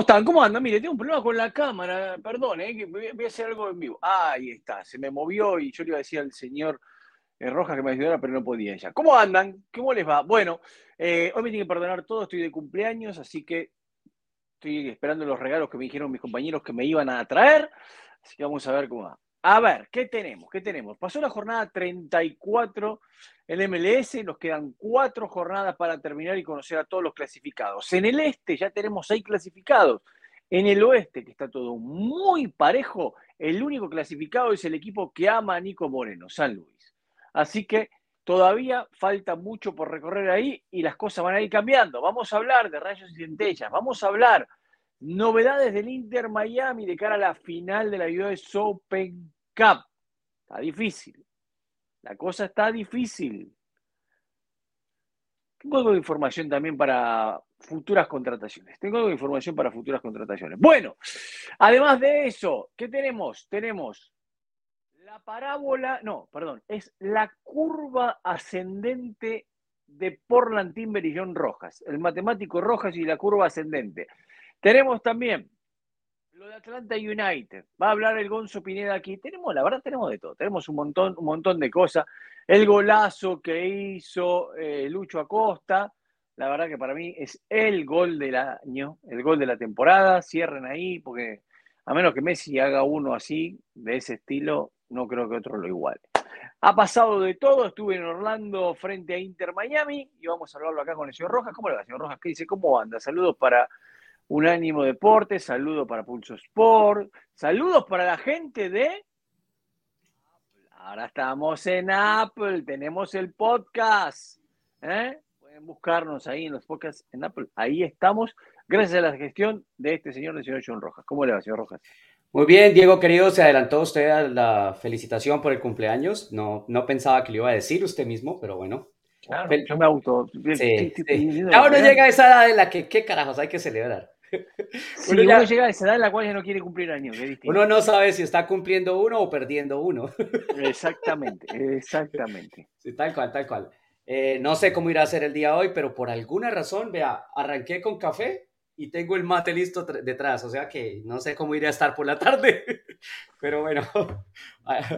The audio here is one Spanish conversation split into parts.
están? ¿Cómo andan? Mire, tengo un problema con la cámara, perdón, eh, voy a hacer algo en vivo. Ah, ahí está, se me movió y yo le iba a decir al señor eh, Rojas que me ayudara, pero no podía ya. ¿Cómo andan? ¿Cómo les va? Bueno, eh, hoy me tienen que perdonar todo, estoy de cumpleaños, así que estoy esperando los regalos que me dijeron mis compañeros que me iban a traer, así que vamos a ver cómo va. A ver, ¿qué tenemos? ¿Qué tenemos? Pasó la jornada 34 en MLS, nos quedan cuatro jornadas para terminar y conocer a todos los clasificados. En el este ya tenemos seis clasificados. En el oeste, que está todo muy parejo, el único clasificado es el equipo que ama a Nico Moreno, San Luis. Así que todavía falta mucho por recorrer ahí y las cosas van a ir cambiando. Vamos a hablar de rayos y centellas, vamos a hablar novedades del Inter Miami de cara a la final de la US Open Cup. Está difícil. La cosa está difícil. Tengo algo de información también para futuras contrataciones. Tengo algo de información para futuras contrataciones. Bueno, además de eso, ¿qué tenemos? Tenemos la parábola, no, perdón, es la curva ascendente de Portland Timber y John Rojas, el matemático Rojas y la curva ascendente. Tenemos también lo de Atlanta United. Va a hablar el Gonzo Pineda aquí. Tenemos, la verdad, tenemos de todo. Tenemos un montón, un montón de cosas. El golazo que hizo eh, Lucho Acosta. La verdad que para mí es el gol del año, el gol de la temporada. Cierren ahí, porque a menos que Messi haga uno así, de ese estilo, no creo que otro lo iguale. Ha pasado de todo, estuve en Orlando frente a Inter Miami y vamos a hablarlo acá con el señor Rojas. ¿Cómo le va, señor Rojas? ¿Qué dice? ¿Cómo anda? Saludos para Unánimo Deportes, saludos para Pulso Sport, saludos para la gente de... Ahora estamos en Apple, tenemos el podcast. ¿eh? Pueden buscarnos ahí en los podcasts en Apple. Ahí estamos, gracias a la gestión de este señor, el señor John Rojas. ¿Cómo le va, señor Rojas? Muy bien, Diego querido, se adelantó usted a la felicitación por el cumpleaños. No, no pensaba que lo iba a decir usted mismo, pero bueno. Claro, yo me auto. Sí, sí. Ahora llega a esa edad en la que, ¿qué carajos hay que celebrar? Si uno, ya, llega a esa edad en la cual ya no quiere cumplir años. Uno no sabe si está cumpliendo uno o perdiendo uno. Exactamente, exactamente. Sí, tal cual, tal cual. Eh, no sé cómo irá a ser el día hoy, pero por alguna razón, vea, arranqué con café y tengo el mate listo detrás, o sea que no sé cómo iré a estar por la tarde, pero bueno.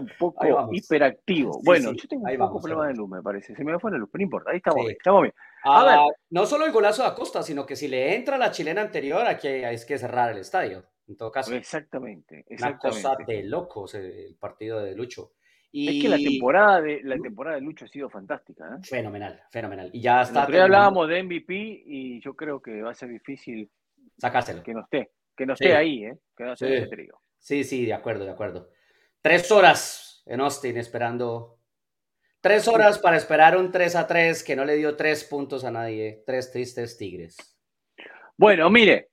Un poco hiperactivo. bueno, yo tengo un poco problema de luz, me parece. Se me fue la luz, pero no importa, ahí estamos bien, estamos bien. A ver. No solo el golazo de Acosta, sino que si le entra la chilena anterior, aquí hay que cerrar el estadio, en todo caso. Exactamente, exactamente. Una cosa de locos el partido de Lucho. Y... Es que la temporada de la temporada de Lucho ha sido fantástica. ¿eh? Fenomenal, fenomenal. Y ya está. hablábamos de MVP y yo creo que va a ser difícil sacárselo. Que no esté, que no esté ahí, ¿eh? Que no esté sí. sí, sí, de acuerdo, de acuerdo. Tres horas en Austin esperando Tres horas para esperar un 3 a 3 que no le dio tres puntos a nadie. Tres tristes tigres. Bueno, mire,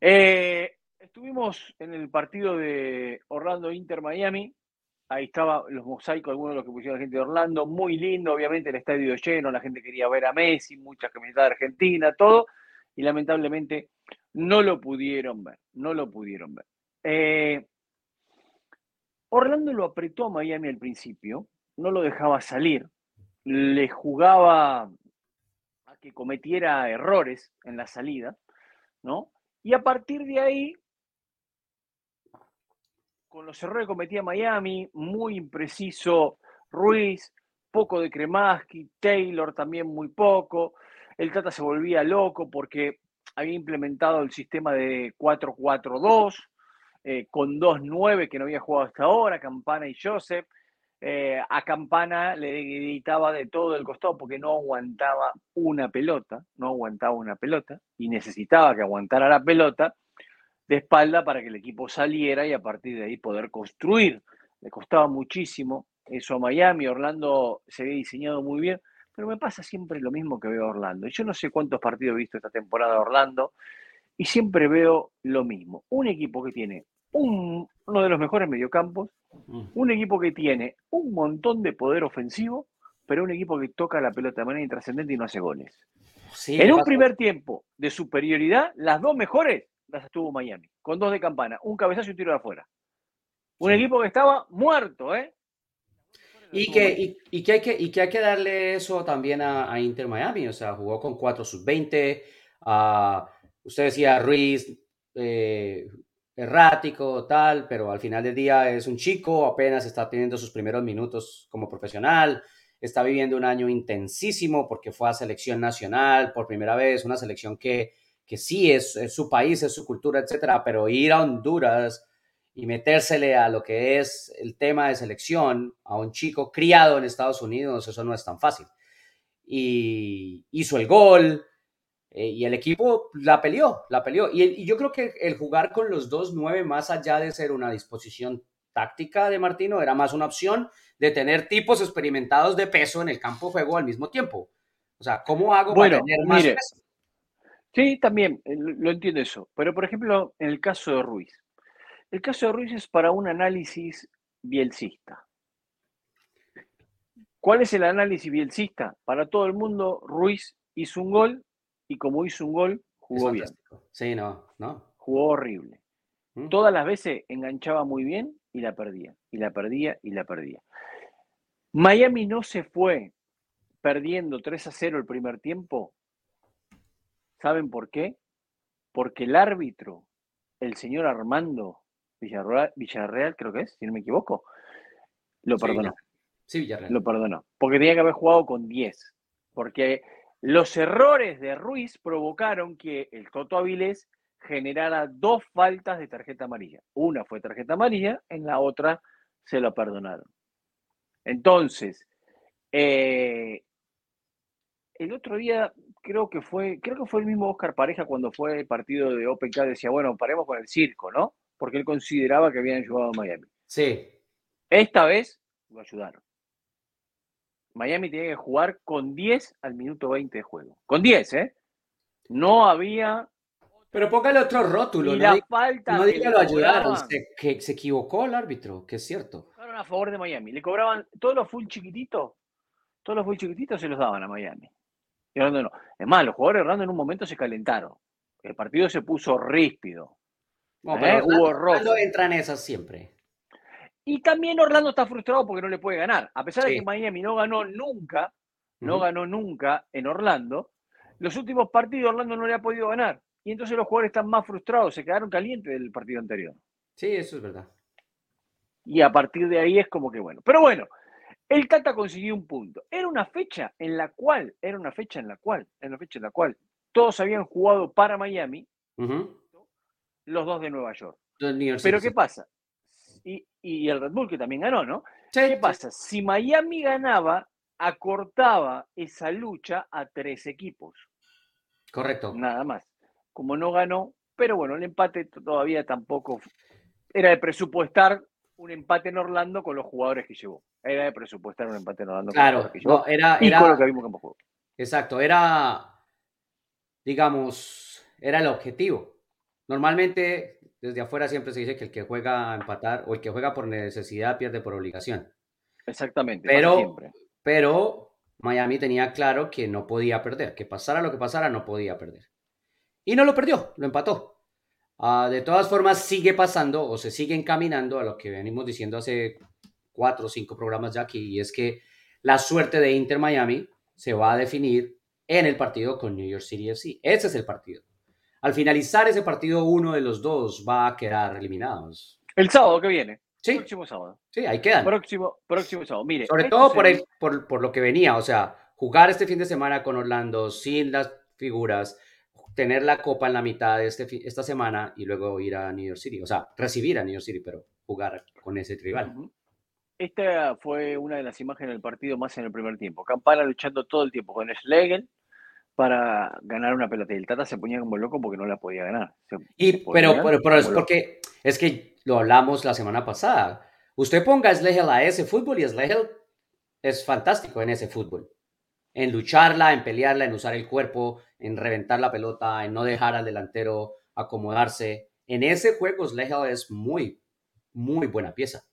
eh, estuvimos en el partido de Orlando Inter Miami. Ahí estaban los mosaicos, algunos de los que pusieron la gente de Orlando. Muy lindo, obviamente, el estadio lleno. La gente quería ver a Messi, muchas camisetas de Argentina, todo. Y lamentablemente no lo pudieron ver. No lo pudieron ver. Eh, Orlando lo apretó a Miami al principio no lo dejaba salir, le jugaba a que cometiera errores en la salida, ¿no? Y a partir de ahí, con los errores que cometía Miami, muy impreciso Ruiz, poco de Kremaski, Taylor también muy poco, el Tata se volvía loco porque había implementado el sistema de 4-4-2, eh, con 2-9 que no había jugado hasta ahora, Campana y Joseph, eh, a Campana le gritaba de todo el costado porque no aguantaba una pelota, no aguantaba una pelota y necesitaba que aguantara la pelota de espalda para que el equipo saliera y a partir de ahí poder construir. Le costaba muchísimo eso a Miami, Orlando se había diseñado muy bien, pero me pasa siempre lo mismo que veo a Orlando. Yo no sé cuántos partidos he visto esta temporada de Orlando y siempre veo lo mismo. Un equipo que tiene uno de los mejores mediocampos, mm. un equipo que tiene un montón de poder ofensivo, pero un equipo que toca la pelota de manera intrascendente y no hace goles. en un primer tiempo de superioridad, las dos mejores las estuvo Miami, con dos de campana, un cabezazo y un tiro de afuera. Un equipo que estaba muerto, ¿eh? Y que, y, que hay que, y que hay que darle eso también a, Inter Miami, o sea, jugó con 4 sub 20, uh, usted decía Ruiz, eh, errático, tal, pero al final del día es un chico, apenas está teniendo sus primeros minutos como profesional, está viviendo un año intensísimo porque fue a selección nacional por primera vez, una selección que, que sí es, su país, es su cultura, etcétera, pero ir a Honduras y metérsele a lo que es el tema de selección a un chico criado en Estados Unidos, eso no es tan fácil. Y hizo el gol, eh, y el equipo la peleó, la peleó. Y, yo creo que el jugar con los dos nueve, más allá de ser una disposición táctica de Martino, era más una opción de tener tipos experimentados de peso en el campo de juego al mismo tiempo. O sea, ¿cómo hago para tener más peso? Sí, también, eh, lo entiendo eso. Pero, por ejemplo, en el caso de Ruiz. El caso de Ruiz es para un análisis bielcista. ¿Cuál es el análisis bielcista? Para todo el mundo, Ruiz hizo un gol y como hizo un gol, jugó bien. Sí, no, no. Jugó horrible. ¿Mm? Todas las veces enganchaba muy bien y la perdía, y la perdía, y la perdía. Miami no se fue perdiendo 3 a 0 el primer tiempo. ¿Saben por qué? Porque el árbitro, el señor Armando Villarreal, creo que es, si no me equivoco, lo perdonó. Sí, Villarreal. Lo perdonó. Porque tenía que haber jugado con 10. Porque los errores de Ruiz provocaron que el Toto Avilés generara dos faltas de tarjeta amarilla. Una fue tarjeta amarilla, en la otra se lo perdonaron. Entonces, eh, el otro día creo que fue, creo que fue el mismo Oscar Pareja cuando fue el partido de OPK, decía, bueno, paremos con el circo, ¿no? Porque él consideraba que habían ayudado a Miami. Sí. Esta vez lo ayudaron. Miami tiene que jugar con 10 al minuto 20 de juego. Con 10, ¿eh? No había. Pero póngale otro rótulo. No falta. No diga lo ayudaron. Se, que se equivocó el árbitro, que es cierto. Fueron a favor de Miami. Le cobraban todos los full chiquititos. Todos los full chiquititos se los daban a Miami. Y Orlando no. Es más, los jugadores de Orlando en un momento se calentaron. El partido se puso ríspido. No, ¿Eh? Hubo rojo. entran esas siempre. Y también Orlando está frustrado porque no le puede ganar. A pesar de que Miami no ganó nunca, no ganó nunca en Orlando, los últimos partidos Orlando no le ha podido ganar. Y entonces los jugadores están más frustrados, se quedaron calientes del partido anterior. Sí, eso es verdad. Y a partir de ahí es como que bueno. Pero bueno, el Tata consiguió un punto. Era una fecha en la cual, era una fecha en la cual, era una fecha en la cual todos habían jugado para Miami, los dos de Nueva York. Pero ¿qué pasa? Y, el Red Bull que también ganó, ¿no? ¿Qué pasa? Si Miami ganaba, acortaba esa lucha a tres equipos. Correcto. Nada más. Como no ganó, pero bueno, el empate todavía tampoco era de presupuestar un empate en Orlando con los jugadores que llevó. Era de presupuestar un empate en Orlando con los jugadores que llevó. era, y con lo que vimos en juego. Exacto, era, digamos, era el objetivo. Normalmente desde afuera siempre se dice que el que juega a empatar o el que juega por necesidad pierde por obligación. Exactamente. Pero, pero Miami tenía claro que no podía perder, que pasara lo que pasara, no podía perder. Y no lo perdió, lo empató. Ah, de todas formas, sigue pasando o se sigue encaminando a lo que venimos diciendo hace cuatro o cinco programas ya aquí, y es que la suerte de Inter Miami se va a definir en el partido con New York City FC. Ese es el partido. Al finalizar ese partido, uno de los dos va a quedar eliminado. El sábado que viene. Sí. Próximo sábado. Sí, ahí quedan. Próximo, próximo sábado. Mire. Sobre todo por, el, por, por, lo que venía, o sea, jugar este fin de semana con Orlando sin las figuras, tener la copa en la mitad de este, esta semana y luego ir a New York City. O sea, recibir a New York City, pero jugar con ese rival. Esta fue una de las imágenes del partido más en el primer tiempo. Campana luchando todo el tiempo con Schlegel, para ganar una pelota. Y el Tata se ponía como loco porque no la podía ganar. y, pero, pero, es porque es que lo hablamos la semana pasada. Usted ponga Slehel a ese fútbol y Slehel es fantástico en ese fútbol. En lucharla, en pelearla, en usar el cuerpo, en reventar la pelota, en no dejar al delantero acomodarse. En ese juego Slehel es muy, muy buena pieza.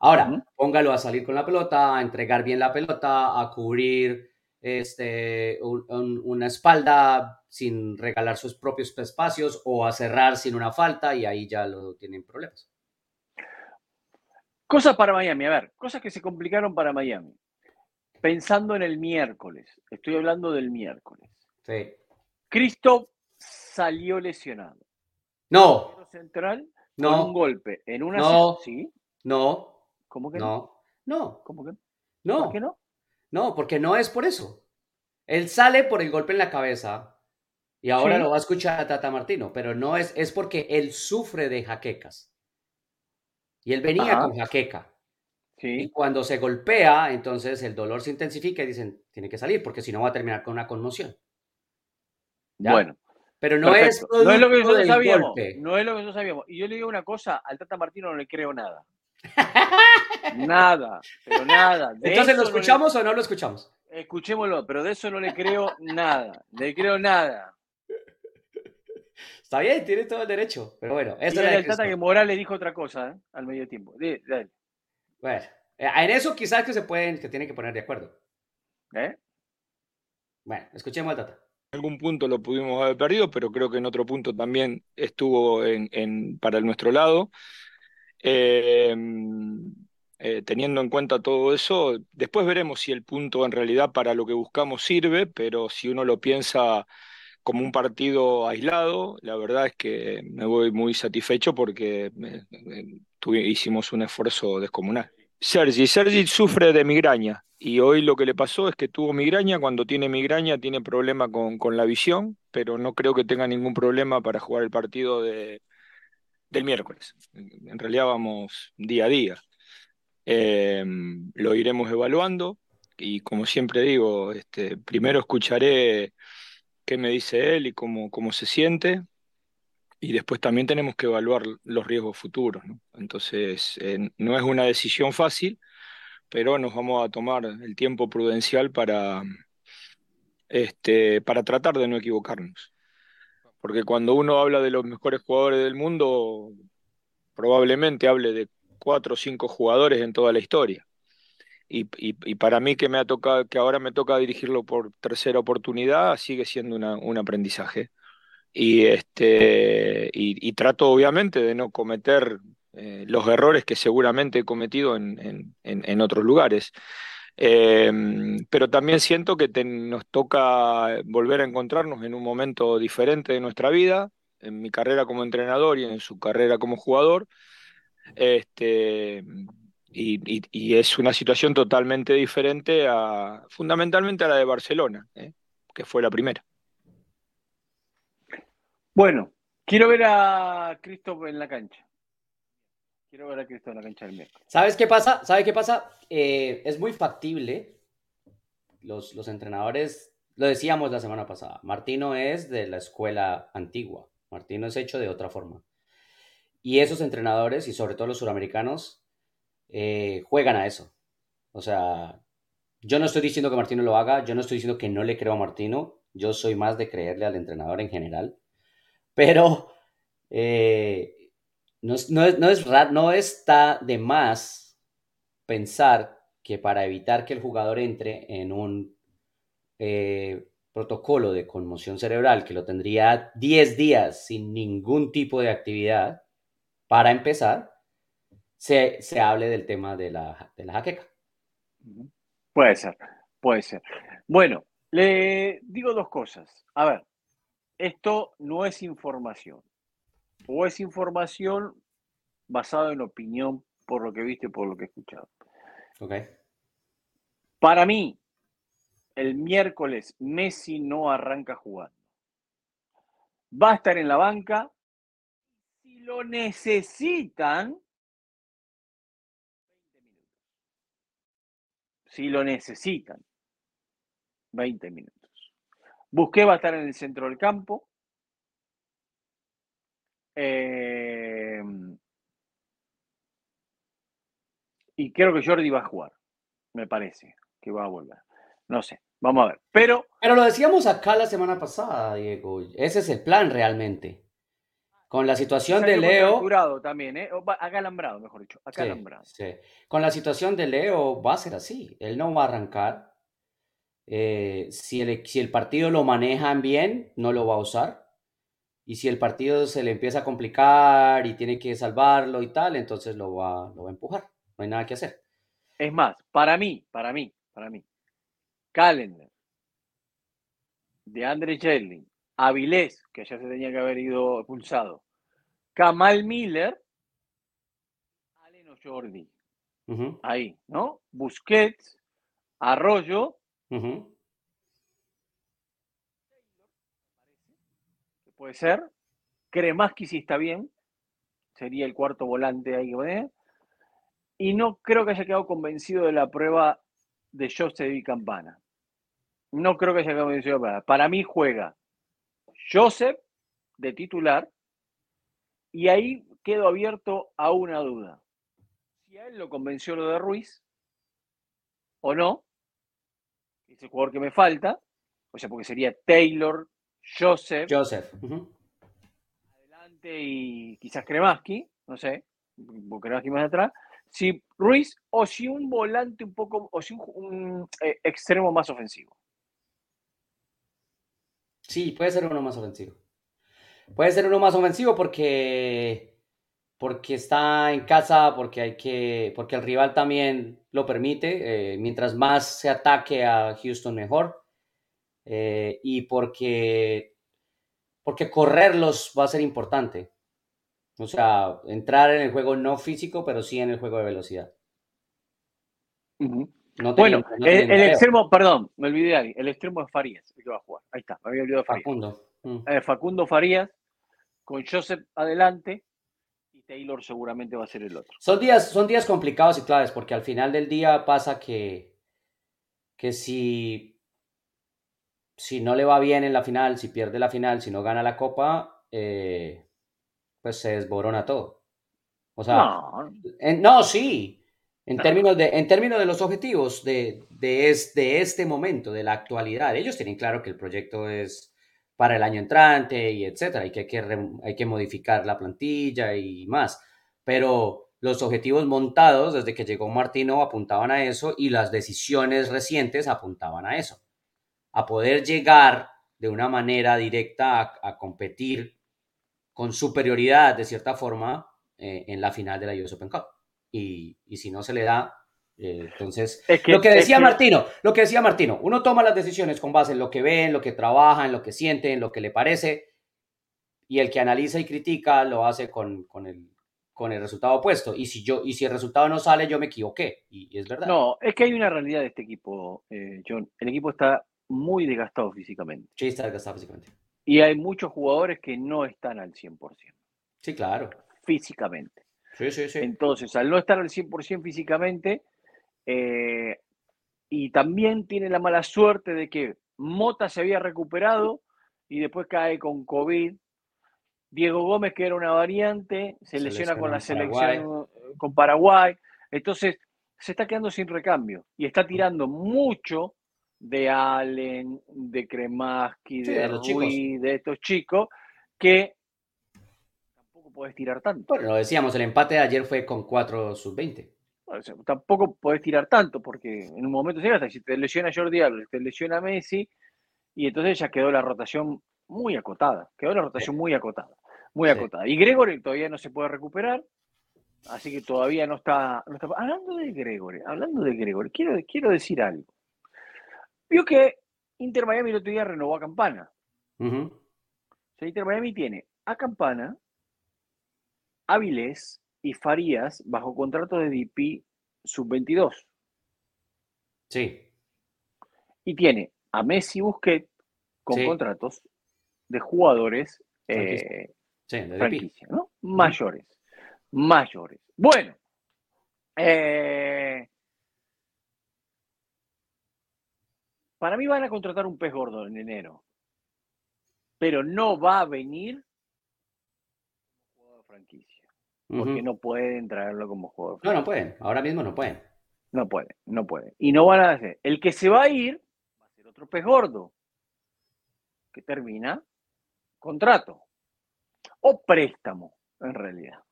Ahora, póngalo a salir con la pelota, a entregar bien la pelota, a cubrir este, una espalda sin regalar sus propios espacios o a cerrar sin una falta y ahí ya lo tienen problemas. Cosas para Miami, a ver, cosas que se complicaron para Miami. Pensando en el miércoles, estoy hablando del miércoles. Sí. Cristo salió lesionado. No. Central no. con un golpe en una no. ¿Sí? No. ¿Cómo que no? No. ¿Cómo que no? ¿Por qué no? No, porque no es por eso. Él sale por el golpe en la cabeza y ahora lo va a escuchar a Tata Martino, pero no es, es porque él sufre de jaquecas. Y él venía con jaqueca. Sí. Y cuando se golpea, entonces el dolor se intensifica y dicen, tiene que salir porque si no va a terminar con una conmoción. Bueno. Pero no es, no es lo que nosotros sabíamos. No es lo que nosotros sabíamos. Y yo le digo una cosa, al Tata Martino no le creo nada. Nada, pero nada. Entonces, ¿lo escuchamos o no lo escuchamos? Escuchémoslo, pero de eso no le creo nada. Le creo nada. Está bien, tiene todo el derecho. Pero bueno, eso es el Tata que Morales dijo otra cosa ¿eh? al medio tiempo. Bueno, eh, en eso quizás que se pueden, que tienen que poner de acuerdo. ¿Eh? Bueno, escuchemos al Tata. En algún punto lo pudimos haber perdido, pero creo que en otro punto también estuvo en, en para nuestro lado. Eh, eh, teniendo en cuenta todo eso, después veremos si el punto en realidad para lo que buscamos sirve, pero si uno lo piensa como un partido aislado, la verdad es que me voy muy satisfecho porque eh, hicimos un esfuerzo descomunal. Sergi, Sergi sufre de migraña y hoy lo que le pasó es que tuvo migraña, cuando tiene migraña tiene problema con la visión, pero no creo que tenga ningún problema para jugar el partido de, del miércoles. En realidad vamos día a día. Em, lo iremos evaluando y como siempre digo, este, primero escucharé qué me dice él y cómo, cómo se siente y después también tenemos que evaluar los riesgos futuros. Entonces, no es una decisión fácil, pero nos vamos a tomar el tiempo prudencial para, este, para tratar de no equivocarnos. Porque cuando uno habla de los mejores jugadores del mundo, probablemente hable de cuatro o cinco jugadores en toda la historia. Y, para mí que me ha tocado, que ahora me toca dirigirlo por tercera oportunidad, sigue siendo un aprendizaje. Y este y, trato obviamente de no cometer eh, los errores que seguramente he cometido en, en, otros lugares. Em, pero también siento que nos toca volver a encontrarnos en un momento diferente de nuestra vida, en mi carrera como entrenador y en su carrera como jugador, este, y, es una situación totalmente diferente a, fundamentalmente a la de Barcelona, ¿eh? que fue la primera. Bueno, quiero ver a Cristo en la cancha. Quiero ver a Cristo en la. ¿Sabes qué pasa? ¿Sabes qué pasa? Eh, es muy factible. Los, los entrenadores, lo decíamos la semana pasada, Martino es de la escuela antigua. Martino es hecho de otra forma. Y esos entrenadores, y sobre todo los suramericanos, eh, juegan a eso. O sea, yo no estoy diciendo que Martino lo haga, yo no estoy diciendo que no le creo a Martino, yo soy más de creerle al entrenador en general, pero eh, no, no, es, no está de más pensar que para evitar que el jugador entre en un eh, protocolo de conmoción cerebral que lo tendría 10 días sin ningún tipo de actividad, para empezar, se, hable del tema de la, de la jaqueca. Puede ser, puede ser. Bueno, le digo dos cosas. A ver, esto no es información. O es información basada en opinión por lo que viste y por lo que he escuchado. Ok. Para mí, el miércoles Messi no arranca jugando. Va a estar en la banca lo necesitan, 20 minutos. Si lo necesitan, 20 minutos. Busqué va a estar en el centro del campo. Eh, y creo que Jordi va a jugar. Me parece que va a volver. No sé, vamos a ver. Pero. Pero lo decíamos acá la semana pasada, Diego. Ese es el plan realmente. Con la situación de Leo. también, ¿eh? Acalambrado, mejor dicho. Acalambrado. Sí, Con la situación de Leo va a ser así. Él no va a arrancar. Eh, si, el, si el partido lo manejan bien, no lo va a usar. Y si el partido se le empieza a complicar y tiene que salvarlo y tal, entonces lo va, lo va a empujar. No hay nada que hacer. Es más, para mí, para mí, para mí, Calendar de Andre Sherling Avilés, que ya se tenía que haber ido expulsado, Kamal Miller, Allen o Jordi. Ahí, ¿no? Busquets, Arroyo. Puede ser. Kremaski si está bien. Sería el cuarto volante ahí. ¿eh? Y no creo que haya quedado convencido de la prueba de Joseph y Campana. No creo que haya quedado convencido. De Para mí juega Joseph de titular. Y ahí quedo abierto a una duda. Si a él lo convenció lo de Ruiz o no, es el jugador que me falta, o sea, porque sería Taylor, Joseph. Joseph. Adelante y quizás Kremaski, no sé, Kremaski más atrás. Si Ruiz o si un volante un poco, o si un, eh, extremo más ofensivo. Sí, puede ser uno más ofensivo. Puede ser uno más ofensivo porque porque está en casa, porque hay que, porque el rival también lo permite. Eh, mientras más se ataque a Houston, mejor. Eh, y porque, porque correrlos va a ser importante. O sea, entrar en el juego no físico, pero sí en el juego de velocidad. bueno, el, extremo, perdón, me olvidé ahí, el extremo es Farías, el que va a jugar. Ahí está, me había olvidado Farías. Facundo. Mm. Eh, Facundo Farías, con Joseph adelante, y Taylor seguramente va a ser el otro. Son días, son días complicados y claves, porque al final del día pasa que, que si si no le va bien en la final, si pierde la final, si no gana la copa, eh, pues se desborona todo. O sea, no, no sí, en, Términos de, en términos de los objetivos de, de, este momento, de la actualidad, ellos tienen claro que el proyecto es para el año entrante y etcétera, y que hay que, hay que modificar la plantilla y más. Pero los objetivos montados desde que llegó Martino apuntaban a eso y las decisiones recientes apuntaban a eso a poder llegar de una manera directa a, competir con superioridad, de cierta forma, eh, en la final de la US Open Cup. Y, si no se le da, eh, entonces, lo que decía Martino, lo que decía Martino, uno toma las decisiones con base en lo que ve, en lo que trabaja, en lo que siente, en lo que le parece, y el que analiza y critica lo hace con, el, con el resultado opuesto. Y si, yo, y si el resultado no sale, yo me equivoqué, y, es verdad. No, es que hay una realidad de este equipo, eh, John. El equipo está muy desgastado físicamente. Sí, está desgastado físicamente. Y hay muchos jugadores que no están al 100%. Sí, claro. Físicamente. Sí, sí, sí. Entonces, al no estar al 100% físicamente, eh, y también tiene la mala suerte de que Mota se había recuperado y después cae con COVID. Diego Gómez, que era una variante, se, lesiona con la selección con Paraguay. Entonces, se está quedando sin recambio y está tirando mucho de Allen, de Kremaski, de, Ruiz, de estos chicos, que tampoco puedes tirar tanto. Bueno, lo decíamos, el empate de ayer fue con 4 sub-20. tampoco puedes tirar tanto, porque en un momento se hasta si te lesiona Jordi Alba, te lesiona Messi, y entonces ya quedó la rotación muy acotada, quedó la rotación muy acotada, muy acotada. Y Gregory todavía no se puede recuperar, así que todavía no está, no está... Hablando de Gregory, hablando de Gregory, quiero, quiero decir algo. Vio que Inter Miami el otro día renovó a Campana. Inter Miami tiene a Campana, Avilés y Farías bajo contrato de DP sub-22. Sí. Y tiene a Messi Busquets con contratos de jugadores eh, franquicia, ¿no? Mayores. Mayores. Bueno. Eh, Para mí van a contratar un pez gordo en enero. Pero no va a venir como jugador de franquicia. Porque no pueden traerlo como jugador. No, no pueden. Ahora mismo no pueden. No pueden, no pueden. Y no van a hacer. El que se va a ir va a ser otro pez gordo. Que termina contrato. O préstamo, en realidad.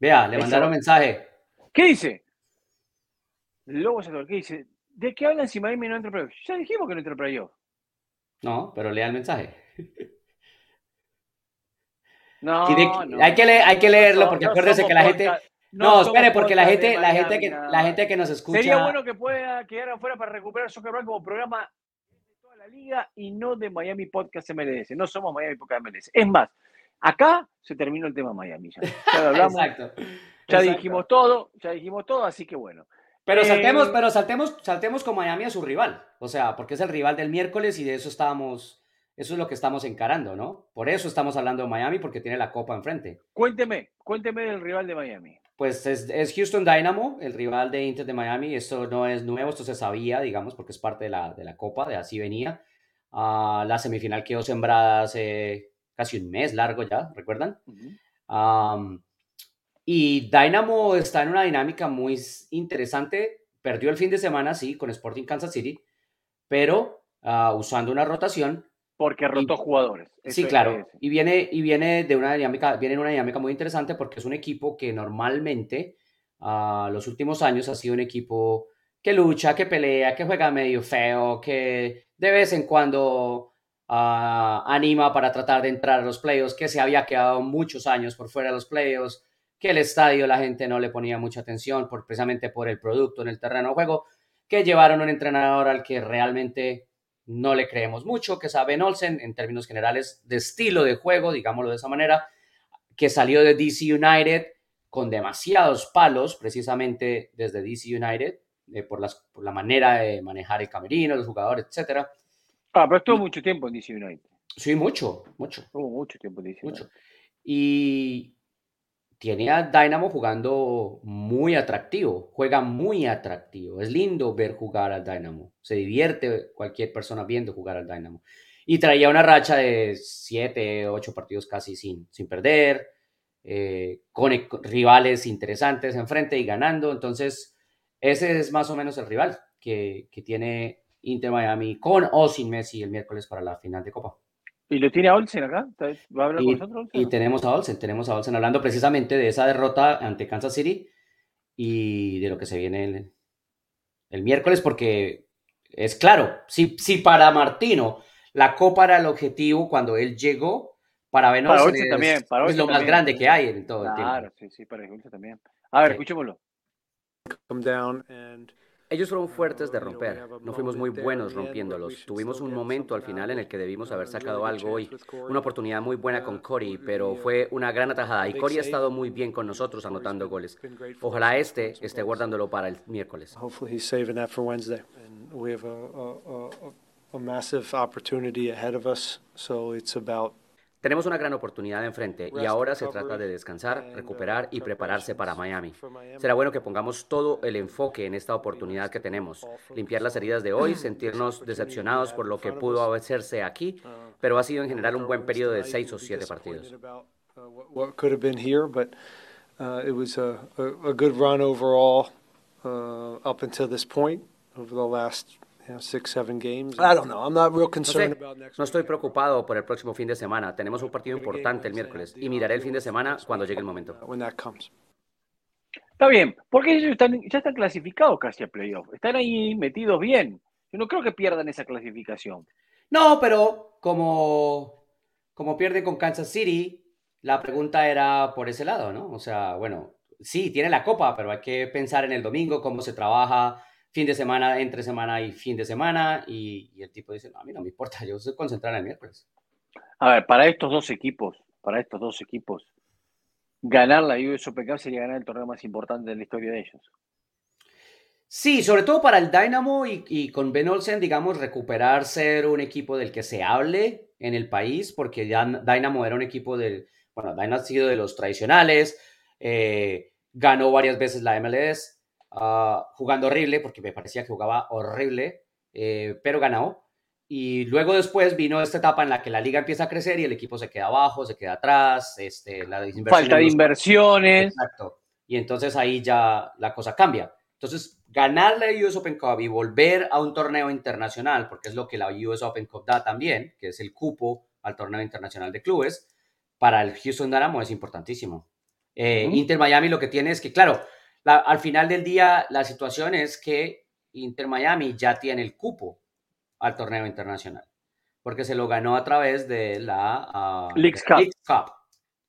Vea, le mandaron mensaje. ¿Qué dice? Luego se lo que dice, ¿De qué hablan si Miami no entra playoff? Ya dijimos que no entra playoff. No, pero lea el mensaje. No, hay, que hay que leerlo porque acuérdese que la gente. No, espere, porque la gente, la, gente que, la gente que nos escucha. Sería bueno que pueda quedar afuera para recuperar Soccer como programa de toda la liga y no de Miami Podcast MLS. No somos Miami Podcast MLS. Es más, Acá se terminó el tema Miami. Ya, ya hablamos. Exacto. Ya Exacto. dijimos todo, ya dijimos todo, así que bueno. Pero Eh, saltemos, pero saltemos, saltemos con Miami a su rival. O sea, porque es el rival del miércoles y de eso estábamos, eso es lo que estamos encarando, ¿no? Por eso estamos hablando de Miami, porque tiene la copa enfrente. Cuénteme, cuénteme del rival de Miami. Pues es, es Houston Dynamo, el rival de Inter de Miami. Esto no es nuevo, esto se sabía, digamos, porque es parte de la, de la copa, de así venía. Ah, la semifinal quedó sembrada hace casi un mes largo ya, ¿recuerdan? Am, y Dynamo está en una dinámica muy interesante. Perdió el fin de semana, sí, con Sporting Kansas City, pero ah, usando una rotación. Porque rotó jugadores. Sí, Eso claro. es- Y viene, y viene de una dinámica, viene en una dinámica muy interesante porque es un equipo que normalmente a los últimos años ha sido un equipo que lucha, que pelea, que juega medio feo, que de vez en cuando ah, anima para tratar de entrar a los playoffs, que se había quedado muchos años por fuera de los playoffs, que el estadio la gente no le ponía mucha atención por, precisamente por el producto en el terreno de juego, que llevaron un entrenador al que realmente no le creemos mucho, que es Ben Olsen en términos generales de estilo de juego, digámoslo de esa manera, que salió de DC United con demasiados palos, precisamente desde DC United, eh, por, las, por la manera de manejar el camerino, los jugadores, etcétera. Ah, pero estuvo mucho tiempo en DC United. Sí, mucho, mucho, Estuvo mucho tiempo en DC mucho. United. Y tiene a Dynamo jugando muy atractivo, juega muy atractivo. Es lindo ver jugar al Dynamo. Se divierte cualquier persona viendo jugar al Dynamo. Y traía una racha de siete, ocho partidos casi sin, sin perder, eh, con, con rivales interesantes enfrente y ganando. Entonces, ese es más o menos el rival que, que tiene Inter Miami con o sin Messi el miércoles para la final de Copa. ¿Y lo tiene a Olsen acá? ¿Va a hablar con nosotros? Olsen, Y tenemos a Olsen, tenemos a Olsen hablando precisamente de esa derrota ante Kansas City y de lo que se viene el, el miércoles, porque es claro, si, si para Martino la Copa era el objetivo cuando él llegó, para Olsen es, también, para es lo más grande que hay en todo el Claro, tiempo. sí, sí, para Olsen también. A ver, Sí. escuchémoslo. come down and Ellos fueron fuertes de romper, no fuimos muy buenos rompiéndolos. Tuvimos un momento al final en el que debimos haber sacado algo hoy. Una oportunidad muy buena con would pero fue una gran atajada. Y Cody ha estado muy bien con nosotros anotando goles. Ojalá este esté guardándolo para el miércoles. A massive opportunity ahead of us, so it's about Tenemos una gran oportunidad enfrente y ahora se trata de descansar, uh, recuperar y prepararse para Miami. Será bueno que pongamos todo el enfoque en esta oportunidad que tenemos. Limpiar las heridas de hoy, sentirnos decepcionados por lo que pudo hacerse aquí, Uh, pero ha sido en general un buen periodo de seis o siete partidos. Uh, uh, uh, No concerned sé, about next no estoy weekend. preocupado por el próximo fin de semana. Tenemos un partido importante el miércoles y miraré el fin de semana cuando llegue el momento. When that comes. Está bien, porque ellos están, ya están clasificados casi a playoff. Están ahí metidos bien. Yo no creo que pierdan esa clasificación. No, pero como, como pierde con Kansas City, la pregunta era por ese lado, ¿no? O sea, bueno, sí, tiene la copa, pero hay que pensar en el domingo, cómo se trabaja fin de semana, entre semana y fin de semana. Y, y el tipo dice, no, a mí no me importa, yo estoy concentrado en el miércoles. A ver, para estos dos equipos, para estos dos equipos, ganar la US Open Cup sería ganar el torneo más importante de la historia de ellos. Sí, sobre todo para el Dynamo y, y con Ben Olsen, digamos, recuperar ser un equipo del que se hable en el país, porque ya Dynamo era un equipo del, bueno, Dynamo ha sido de los tradicionales, eh, ganó varias veces la MLS, uh, jugando horrible, porque me parecía que jugaba horrible, eh, pero ganó. Y luego después vino esta etapa en la que la liga empieza a crecer y el equipo se queda abajo, se queda atrás, este, la Falta de los- inversiones. Exacto. Y entonces ahí ya la cosa cambia. Entonces, ganar la US Open Cup y volver a un torneo internacional, porque es lo que la US Open Cup da también, que es el cupo al torneo internacional de clubes, para el Houston Dynamo es importantísimo. Eh, Ujú. Inter Miami lo que tiene es que, claro, la- al final del día la situación es que Inter Miami ya tiene el cupo al torneo internacional, porque se lo ganó a través de la ah, Leagues de la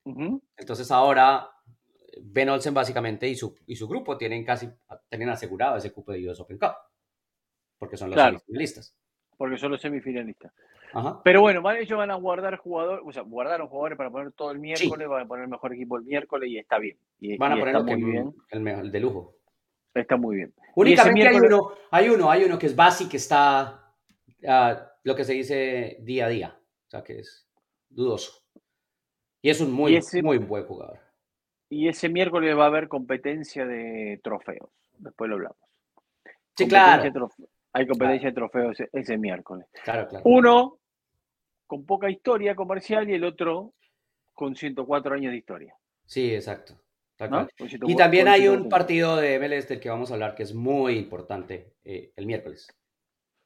Cup. Entonces ahora Ben Olsen básicamente y su, y su grupo tienen casi tienen asegurado ese cupo de US Open Cup. Porque son los Claro. semifinalistas. Porque son los semifinalistas. Pero bueno, ellos van a guardar jugadores, o sea, guardaron jugadores para poner todo el miércoles, van a poner el mejor equipo el miércoles y está bien. Y, van a poner muy bien. El, el, de lujo. Está muy bien. Únicamente hay uno, hay uno, hay uno que es básico, que está uh, lo que se dice día a día, o sea que es dudoso. Y es un muy, muy buen jugador. Y ese miércoles va a haber competencia de trofeos, después lo hablamos. Sí, claro. Hay competencia de trofeos ese, miércoles. Claro, claro. Uno con poca historia comercial y el otro con 104 años de historia. Sí, exacto. Y también hay un partido de MLS del que vamos a hablar que es muy importante eh, el miércoles.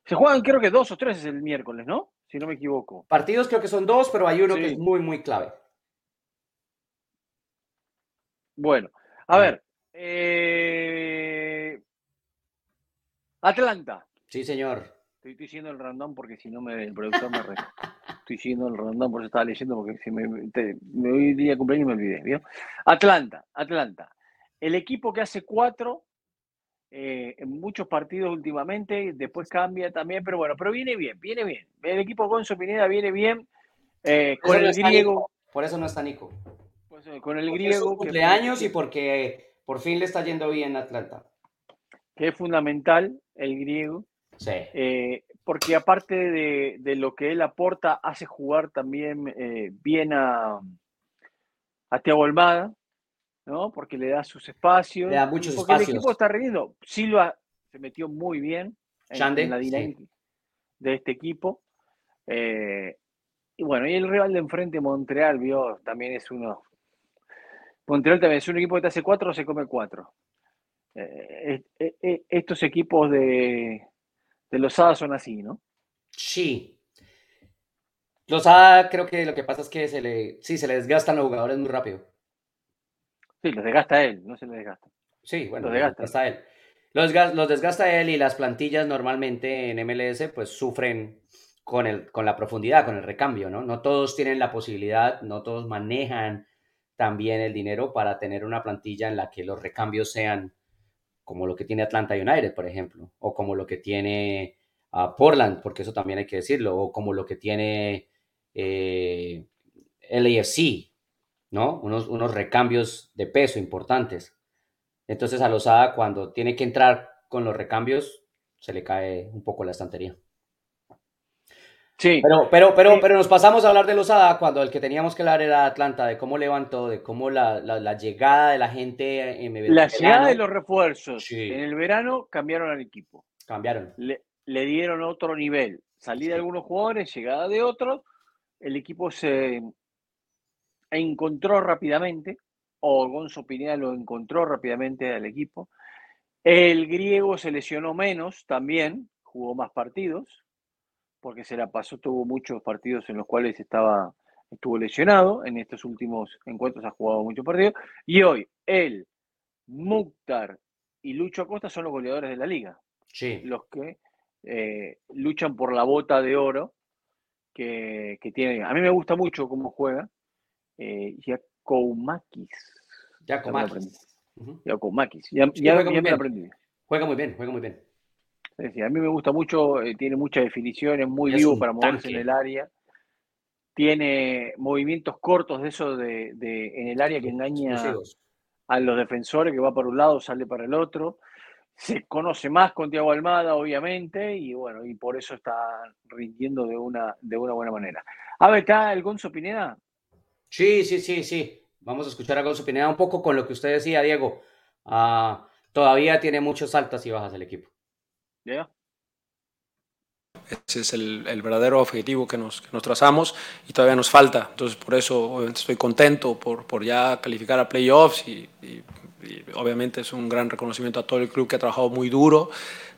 Se juegan creo que dos o tres es el miércoles, ¿no? Si no me equivoco. Partidos creo que son dos, pero hay uno que es muy, muy clave. Bueno, a ver. Eh, Atlanta. Sí, señor. Estoy, diciendo el random porque si no me, el productor me re... Estoy siguiendo el random, por eso estaba leyendo porque si me, me voy día de cumpleaños y me olvidé. Atlanta, Atlanta. El equipo que hace cuatro eh, en muchos partidos últimamente, después cambia también, pero bueno, pero viene bien, viene bien. El equipo Gonzo Pineda viene bien. Eh, con el griego. Por eso no está Nico. Pues, eh, con el griego. cumpleaños y porque por fin le está yendo bien a Atlanta que es fundamental el griego. Sí. Eh, porque aparte de, lo que él aporta, hace jugar también eh, bien a, a Tiago Almada, ¿no? Porque le da sus espacios. Le da muchos porque espacios. el equipo está rindiendo. Silva se metió muy bien en, la dinámica de este equipo. Eh, y bueno, y el rival de enfrente, Montreal, vio, también es uno. Montreal también es un equipo que te hace cuatro, se come cuatro. Eh, estos equipos de, de los ADA son así, ¿no? Sí. Los ADA creo que lo que pasa es que se le, sí, se le desgastan los jugadores muy rápido. Sí, los desgasta él, no se le desgasta. Sí, bueno, los desgasta él. Los, los, desgasta él y las plantillas normalmente en MLS pues sufren con, el, con la profundidad, con el recambio, ¿no? No todos tienen la posibilidad, no todos manejan también el dinero para tener una plantilla en la que los recambios sean como lo que tiene Atlanta United, por ejemplo, o como lo que tiene uh, Portland, porque eso también hay que decirlo, o como lo que tiene eh, LAFC, ¿no? Unos, unos recambios de peso importantes. Entonces a Lozada cuando tiene que entrar con los recambios, se le cae un poco la estantería. Sí. Pero, pero, pero, pero nos pasamos a hablar de Lozada cuando el que teníamos que hablar era Atlanta, de cómo levantó, de cómo la, la, llegada de la gente en La llegada de los refuerzos en el verano cambiaron al equipo. Cambiaron. Le, le, dieron otro nivel. Salida de algunos jugadores, llegada de otros. El equipo se encontró rápidamente, o Gonzo Pineda lo encontró rápidamente al equipo. El griego se lesionó menos también, jugó más partidos porque se la pasó, tuvo muchos partidos en los cuales estaba, estuvo lesionado, en estos últimos encuentros ha jugado muchos partidos, y hoy él, Mukhtar y Lucho Acosta son los goleadores de la liga, sí. los que eh, luchan por la bota de oro que, que, tiene. A mí me gusta mucho cómo juega eh, Giacomakis. Giacomakis. Ya, ya, ya me lo aprendí. Juega muy bien, juega muy bien a mí me gusta mucho, eh, tiene mucha definición, es muy vivo para moverse en el área. Tiene movimientos cortos de eso de, en el área que engaña a los defensores, que va para un lado, sale para el otro. Se conoce más con Tiago Almada, obviamente, y bueno, y por eso está rindiendo de una, de una buena manera. A ver, ¿está el Gonzo Pineda? Sí, sí, sí, sí. Vamos a escuchar a Gonzo Pineda un poco con lo que usted decía, Diego. Ah, todavía tiene muchos altas y bajas el equipo. Ese es el, verdadero objetivo que nos, trazamos y todavía nos falta. Entonces, por eso estoy contento por, por ya calificar a playoffs y, y, obviamente es un gran reconocimiento a todo el club que ha trabajado muy duro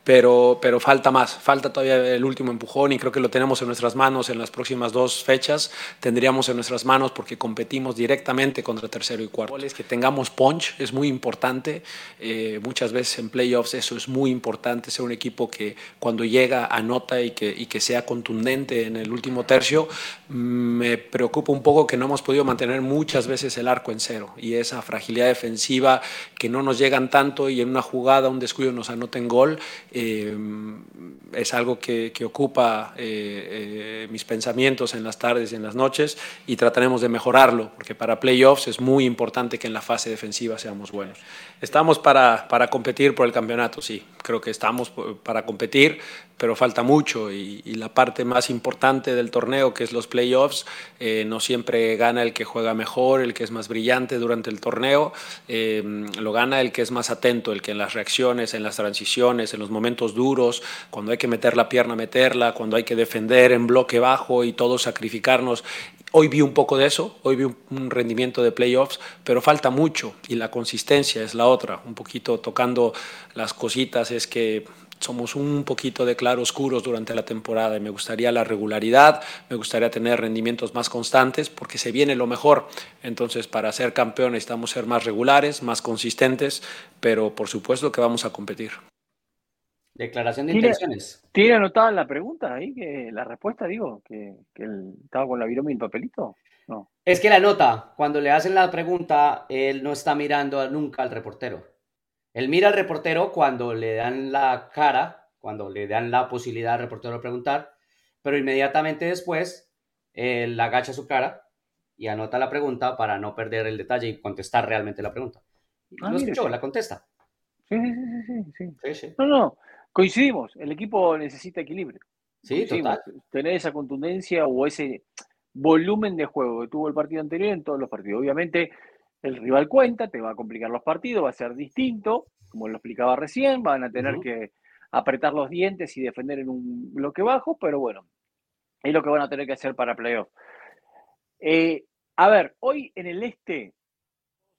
pero, pero falta más, falta todavía el último empujón y creo que lo tenemos en nuestras manos en las próximas dos fechas, tendríamos en nuestras manos porque competimos directamente contra tercero y cuarto. Que tengamos punch es muy importante, eh, muchas veces en playoffs eso es muy importante, ser un equipo que cuando llega anota y que, y que sea contundente en el último tercio, me preocupa un poco que no hemos podido mantener muchas veces el arco en cero y esa fragilidad defensiva que no nos llegan tanto y en una jugada, un descuido nos anoten gol eh, es algo que, ocupa eh, mis pensamientos en las tardes y en las noches y trataremos de mejorarlo, porque para playoffs es muy importante que en la fase defensiva seamos buenos. Estamos para, para competir por el campeonato, sí, creo que estamos para competir, pero falta mucho y, y, la parte más importante del torneo, que es los playoffs, eh, no siempre gana el que juega mejor, el que es más brillante durante el torneo, eh, lo gana el que es más atento, el que en las reacciones, en las transiciones, en los momentos duros, cuando hay que meter la pierna, meterla, cuando hay que defender en bloque bajo y todos sacrificarnos. Hoy vi un poco de eso, hoy vi un, rendimiento de playoffs, pero falta mucho y la consistencia es la otra, un poquito tocando las cositas, es que somos un poquito de claroscuros durante la temporada y me gustaría la regularidad, me gustaría tener rendimientos más constantes porque se viene lo mejor. Entonces, para ser campeón necesitamos ser más regulares, más consistentes, pero por supuesto que vamos a competir. Declaración de intenciones. ¿Tiene anotada la pregunta ahí? que La respuesta, digo, que, que él estaba con la viroma y el papelito. No. Es que la nota, cuando le hacen la pregunta, él no está mirando nunca al reportero. Él mira al reportero cuando le dan la cara, cuando le dan la posibilidad al reportero de preguntar, pero inmediatamente después él agacha su cara y anota la pregunta para no perder el detalle y contestar realmente la pregunta. Ah, mire escuchó, la contesta. Sí, sí, sí, sí, sí. Sí, sí. No, no, coincidimos. El equipo necesita equilibrio. Sí, total. Tener esa contundencia o ese volumen de juego que tuvo el partido anterior en todos los partidos. Obviamente, el rival cuenta, te va a complicar los partidos, va a ser distinto, como lo explicaba recién, van a tener que apretar los dientes y defender en un bloque bajo, pero bueno, es lo que van a tener que hacer para playoff. Eh, a ver, hoy en el este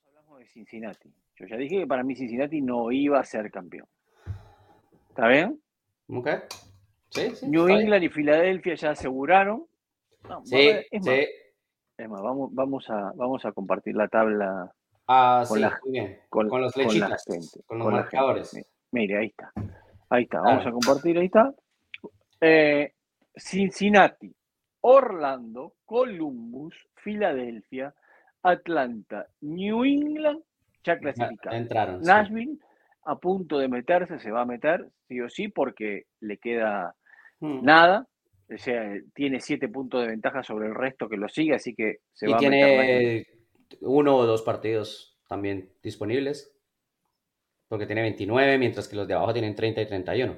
hablamos de Cincinnati. Yo ya dije que para mí Cincinnati no iba a ser campeón. ¿Está bien? Ok. Sí, sí. New. England y Filadelfia ya aseguraron. No, Sí, es, más, sí. es más, vamos, vamos, a, vamos a compartir la tabla Ah, con sí, la- muy bien. con, Con los con la flechitas, gente. con los gente. marcadores. Mi- Mire, ahí está. Ahí está, vamos a compartir, ahí está. Eh, Cincinnati, Orlando, Columbus, Filadelfia, Atlanta, New England, ya clasificados. entraron. sí. A punto de meterse, se va a meter, sí o sí, porque le queda Mm. nada. O sea, tiene siete puntos de ventaja sobre el resto que lo sigue, así que se y va a meter. Tiene uno o dos partidos también disponibles. Porque tiene 29, mientras que los de abajo tienen 30 y 31.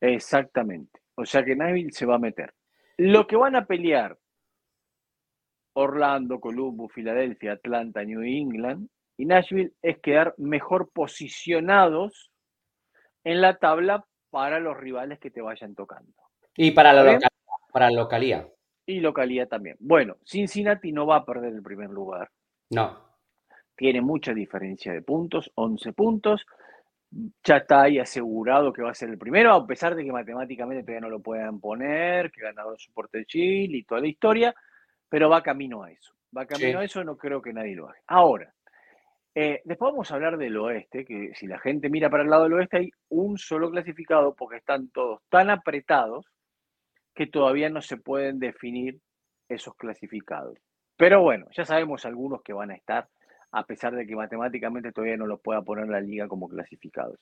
Exactamente. O sea que Nashville se va a meter. Lo que van a pelear Orlando, Columbus, Filadelfia, Atlanta, New England y Nashville es quedar mejor posicionados en la tabla para los rivales que te vayan tocando. Y para la, ¿Está bien? local, para la localía. Y localidad también. Bueno, Cincinnati no va a perder el primer lugar. No. Tiene mucha diferencia de puntos, 11 puntos. Ya está ahí asegurado que va a ser el primero, a pesar de que matemáticamente todavía no lo puedan poner, que ganador soporte de Chile y toda la historia, pero va camino a eso. Va camino Sí. a eso, no creo que nadie lo haga. Ahora, eh, después vamos a hablar del oeste, que si la gente mira para el lado del oeste hay un solo clasificado porque están todos tan apretados que todavía no se pueden definir esos clasificados. Pero bueno, ya sabemos algunos que van a estar, a pesar de que matemáticamente todavía no lo pueda poner la liga como clasificados.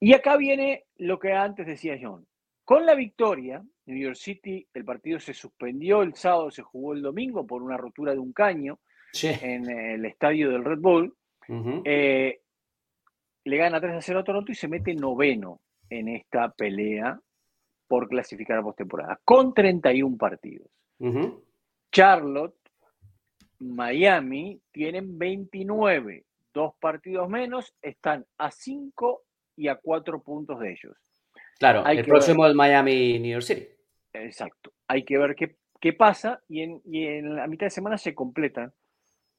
Y acá viene lo que antes decía John. Con la victoria, New York City, el partido se suspendió el sábado, se jugó el domingo por una rotura de un caño Sí. en el estadio del Red Bull. Ujú. Eh, le gana 3 a 0 a Toronto y se mete noveno en esta pelea por clasificar a postemporada, con 31 partidos. Ujú. Charlotte, Miami tienen 29, dos partidos menos, están a 5 y a 4 puntos de ellos. Claro, Hay el próximo es Miami New York City. Exacto. Hay que ver qué, qué pasa y en, y en la mitad de semana se completan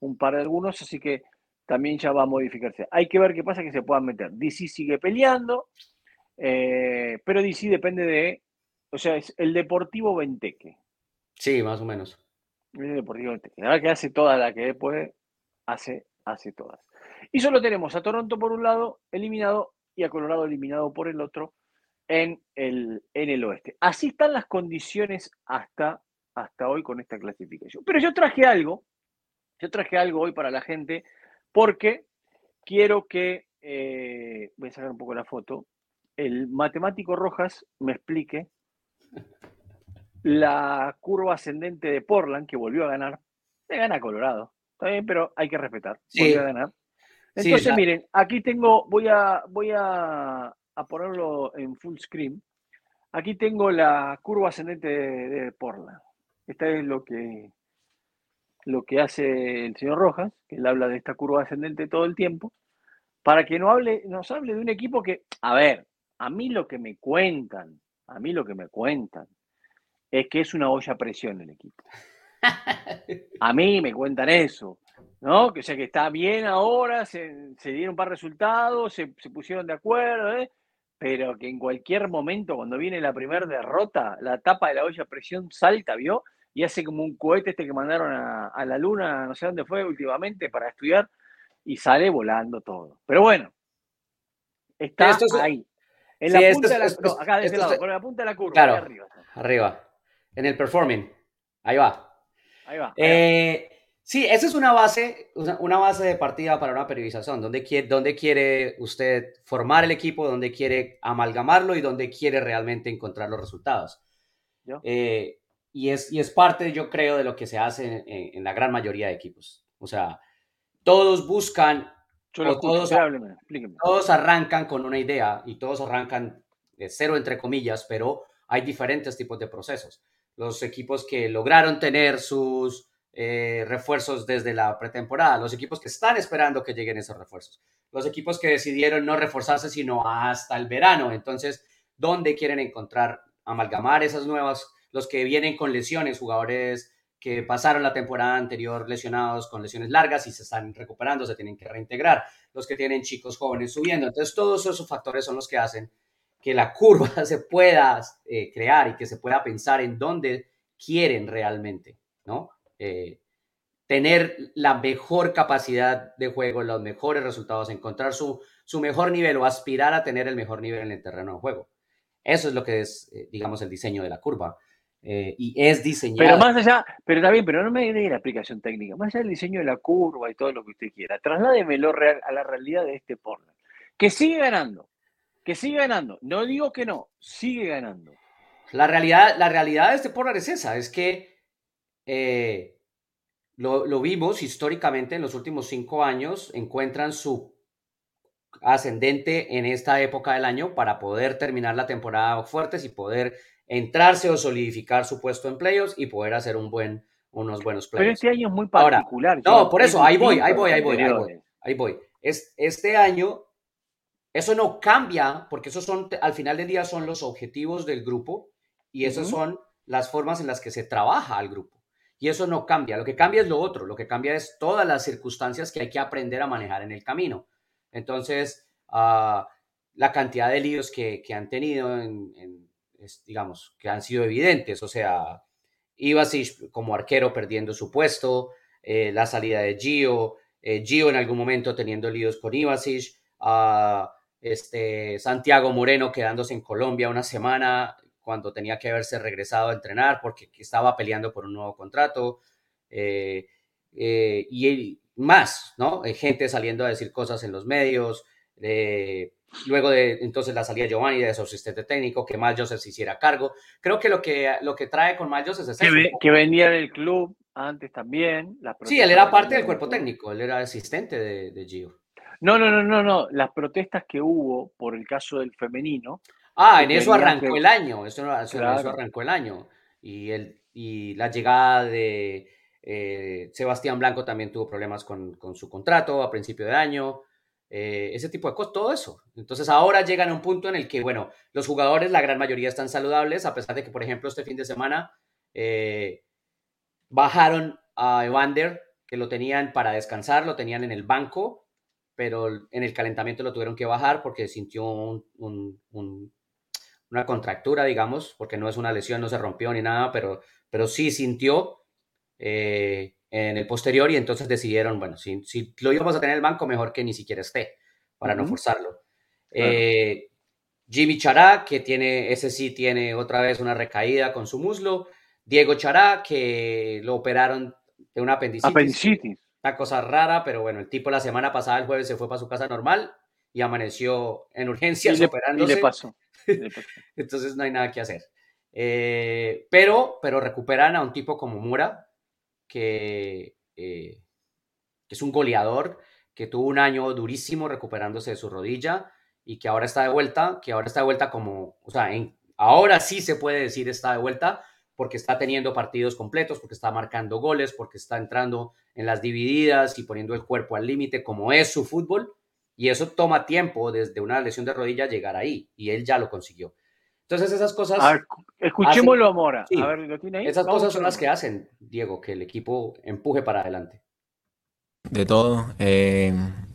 un par de algunos, así que también ya va a modificarse. Hay que ver qué pasa que se puedan meter. DC sigue peleando, eh, pero DC depende de, o sea, es el Deportivo Venteque. Sí, más o menos. El Deportivo Venteque. La verdad que hace toda la que puede, hace, hace todas. Y solo tenemos a Toronto por un lado, eliminado, y a Colorado eliminado por el otro en el, en el oeste. Así están las condiciones hasta, hasta hoy con esta clasificación. Pero yo traje algo, yo traje algo hoy para la gente, porque quiero que, eh, voy a sacar un poco la foto, el matemático Rojas me explique la curva ascendente de Portland, que volvió a ganar. Le gana Colorado. Está bien, pero hay que respetar. Volvió a ganar. Entonces, miren, aquí tengo, voy a, voy a, ponerlo en full screen. Aquí tengo la curva ascendente de, Portland. Esta es lo que, lo que hace el señor Rojas, que él habla de esta curva ascendente todo el tiempo, para que no hable, nos hable de un equipo que, a ver, a mí lo que me cuentan, a mí lo que me cuentan, es que es una olla a presión el equipo. A mí me cuentan eso, ¿no? Que o sea que está bien ahora, se, dieron un par de resultados, se, pusieron de acuerdo, ¿eh? pero que en cualquier momento, cuando viene la primera derrota, la tapa de la olla a presión salta, ¿vio? Y hace como un cohete este que mandaron a, la luna, no sé dónde fue últimamente, para estudiar, y sale volando todo. Pero bueno, está ahí. En la punta de la, acá de lado, con la punta de la curva, arriba. Arriba. En el performing. Ahí va. Ahí va. Eh, sí, esa es una base, una base de partida para una periodización. ¿Dónde quiere, dónde quiere usted formar el equipo? ¿Dónde quiere amalgamarlo? ¿Y dónde quiere realmente encontrar los resultados? Eh, y, es, y es parte, yo creo, de lo que se hace en, la gran mayoría de equipos. O sea, todos buscan todos, todos arrancan con una idea y todos arrancan de cero entre comillas, pero hay diferentes tipos de procesos. Los equipos que lograron tener sus eh, refuerzos desde la pretemporada, los equipos que están esperando que lleguen esos refuerzos, los equipos que decidieron no reforzarse sino hasta el verano. Entonces, ¿dónde quieren encontrar, amalgamar esas nuevas, los que vienen con lesiones, jugadores que pasaron la temporada anterior lesionados con lesiones largas y se están recuperando, se tienen que reintegrar, los que tienen chicos jóvenes subiendo. Entonces, todos esos factores son los que hacen que la curva se pueda eh, crear y que se pueda pensar en dónde quieren realmente, ¿no? Eh, tener la mejor capacidad de juego, los mejores resultados, encontrar su, su mejor nivel o aspirar a tener el mejor nivel en el terreno de juego. Eso es lo que es, eh, digamos, el diseño de la curva. Eh, y es diseñado. Pero más allá, pero está bien, pero no me dé la aplicación técnica, más allá del diseño de la curva y todo lo que usted quiera, trasládemelo real, a la realidad de este porno. Que sigue ganando, que sigue ganando. No digo que no, sigue ganando. La realidad, la realidad de este porno es esa, es que eh, lo, lo vimos históricamente en los últimos cinco años, encuentran su ascendente en esta época del año para poder terminar la temporada fuertes y poder entrarse o solidificar su puesto en playoffs y poder hacer un buen, unos buenos playoffs. Pero este año es muy particular. no, por eso, ahí voy, ahí voy, ahí voy, ahí voy, ahí voy. Es, este año, eso no cambia, porque esos son, al final del día, son los objetivos del grupo y esas son las formas en las que se trabaja al grupo. Y eso no cambia. Lo que cambia es lo otro. Lo que cambia es todas las circunstancias que hay que aprender a manejar en el camino. Entonces, ah, la cantidad de líos que, que han tenido en, digamos, que han sido evidentes. O sea, Ivasic como arquero perdiendo su puesto, eh, la salida de Gio, eh, Gio en algún momento teniendo líos con Ivasic, este, Santiago Moreno quedándose en Colombia una semana cuando tenía que haberse regresado a entrenar porque estaba peleando por un nuevo contrato. Eh, y más, ¿no? gente saliendo a decir cosas en los medios, Luego de entonces la salida de Giovanni de su asistente técnico, que Mal Joseph se hiciera cargo. Creo que lo que, lo que trae con Mal Joseph es que, que venía del club antes también. sí, él era parte del cuerpo técnico, él era asistente de, de Gio. No, no, no, no, no. Las protestas que hubo por el caso del femenino. Ah, en eso arrancó el año. Eso, arrancó el año. Y, el, y la llegada de eh, Sebastián Blanco también tuvo problemas con, con, su contrato a principio de año. Eh, ese tipo de cosas, todo eso. Entonces ahora llegan a un punto en el que, bueno, los jugadores, la gran mayoría están saludables, a pesar de que, por ejemplo, este fin de semana eh, bajaron a Evander, que lo tenían para descansar, lo tenían en el banco, pero en el calentamiento lo tuvieron que bajar porque sintió una contractura, digamos, porque no es una lesión, no se rompió ni nada, pero, pero sí sintió. Eh, en el posterior y entonces decidieron, bueno, si, si lo íbamos a tener en el banco, mejor que ni siquiera esté, para no forzarlo. Eh, Jimmy Chará, que tiene, ese sí tiene otra vez una recaída con su muslo. Diego Chará, que lo operaron de una apendicitis. Apendicitis. Una cosa rara, pero bueno, el tipo la semana pasada, el jueves, se fue para su casa normal y amaneció en urgencias operándose. Y le pasó. Entonces no hay nada que hacer. Eh, pero, pero recuperan a un tipo como Mura, que, eh, que es un goleador, que tuvo un año durísimo recuperándose de su rodilla y que ahora está de vuelta, que ahora está de vuelta como, o sea, en, ahora sí se puede decir está de vuelta porque está teniendo partidos completos, porque está marcando goles, porque está entrando en las divididas y poniendo el cuerpo al límite como es su fútbol. Y eso toma tiempo desde una lesión de rodilla llegar ahí y él ya lo consiguió. Entonces esas cosas... escuchémoslo, Mora. a ver, ¿lo tiene ahí? Esas cosas son las que hacen, Diego, que el equipo empuje para adelante. De todo. Eh,